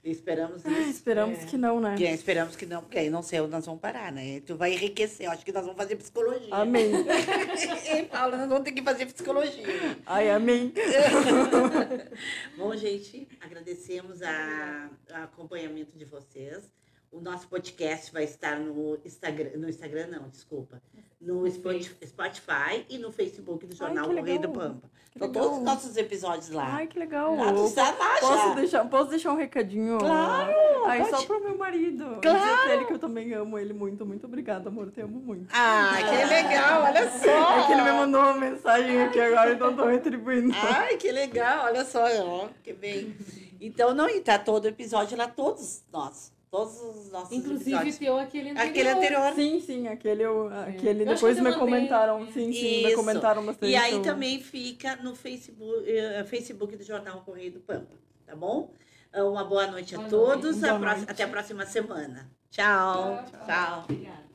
Esperamos Ai, isso. esperamos É. que não, né? Que- esperamos que não, porque aí não sei onde nós vamos parar, né? Tu vai enriquecer. Eu acho que nós vamos fazer psicologia. Amém. Ei, Paula, nós vamos ter que fazer psicologia. Ai, amém. Bom, gente, agradecemos a acompanhamento de vocês. O nosso podcast vai estar no Instagram, no Instagram não, desculpa, no Spoti- Spotify e no Facebook do Jornal que Correio do. Pampa. Legal. todos os nossos episódios lá. Ai, que legal. Ah, tu está lá Posso deixar, posso deixar um recadinho? Claro, Ai, só pode. pro meu marido. Claro. Dizer ele que eu também amo ele muito. Muito obrigada, amor. Te amo muito. Ah, que legal, olha só. É que ele me mandou uma mensagem aqui agora, então tô retribuindo. Ai, que legal, olha só, ó, que bem. Então, não, e tá todo o episódio lá, todos nós. Todos os nossos Inclusive, episódios. teu aquele anterior. Aquele anterior. Sim, sim, aquele, eu, aquele Eu depois me mandei. comentaram. Sim, sim, me Isso. comentaram bastante. E aí eu- também fica no Facebook, eh, Facebook do Jornal Correio do Pampa, tá bom? Uma boa noite a Boa todos. noite. a Boa noite. até a próxima semana. Tchau. Tchau, Tchau. Obrigada.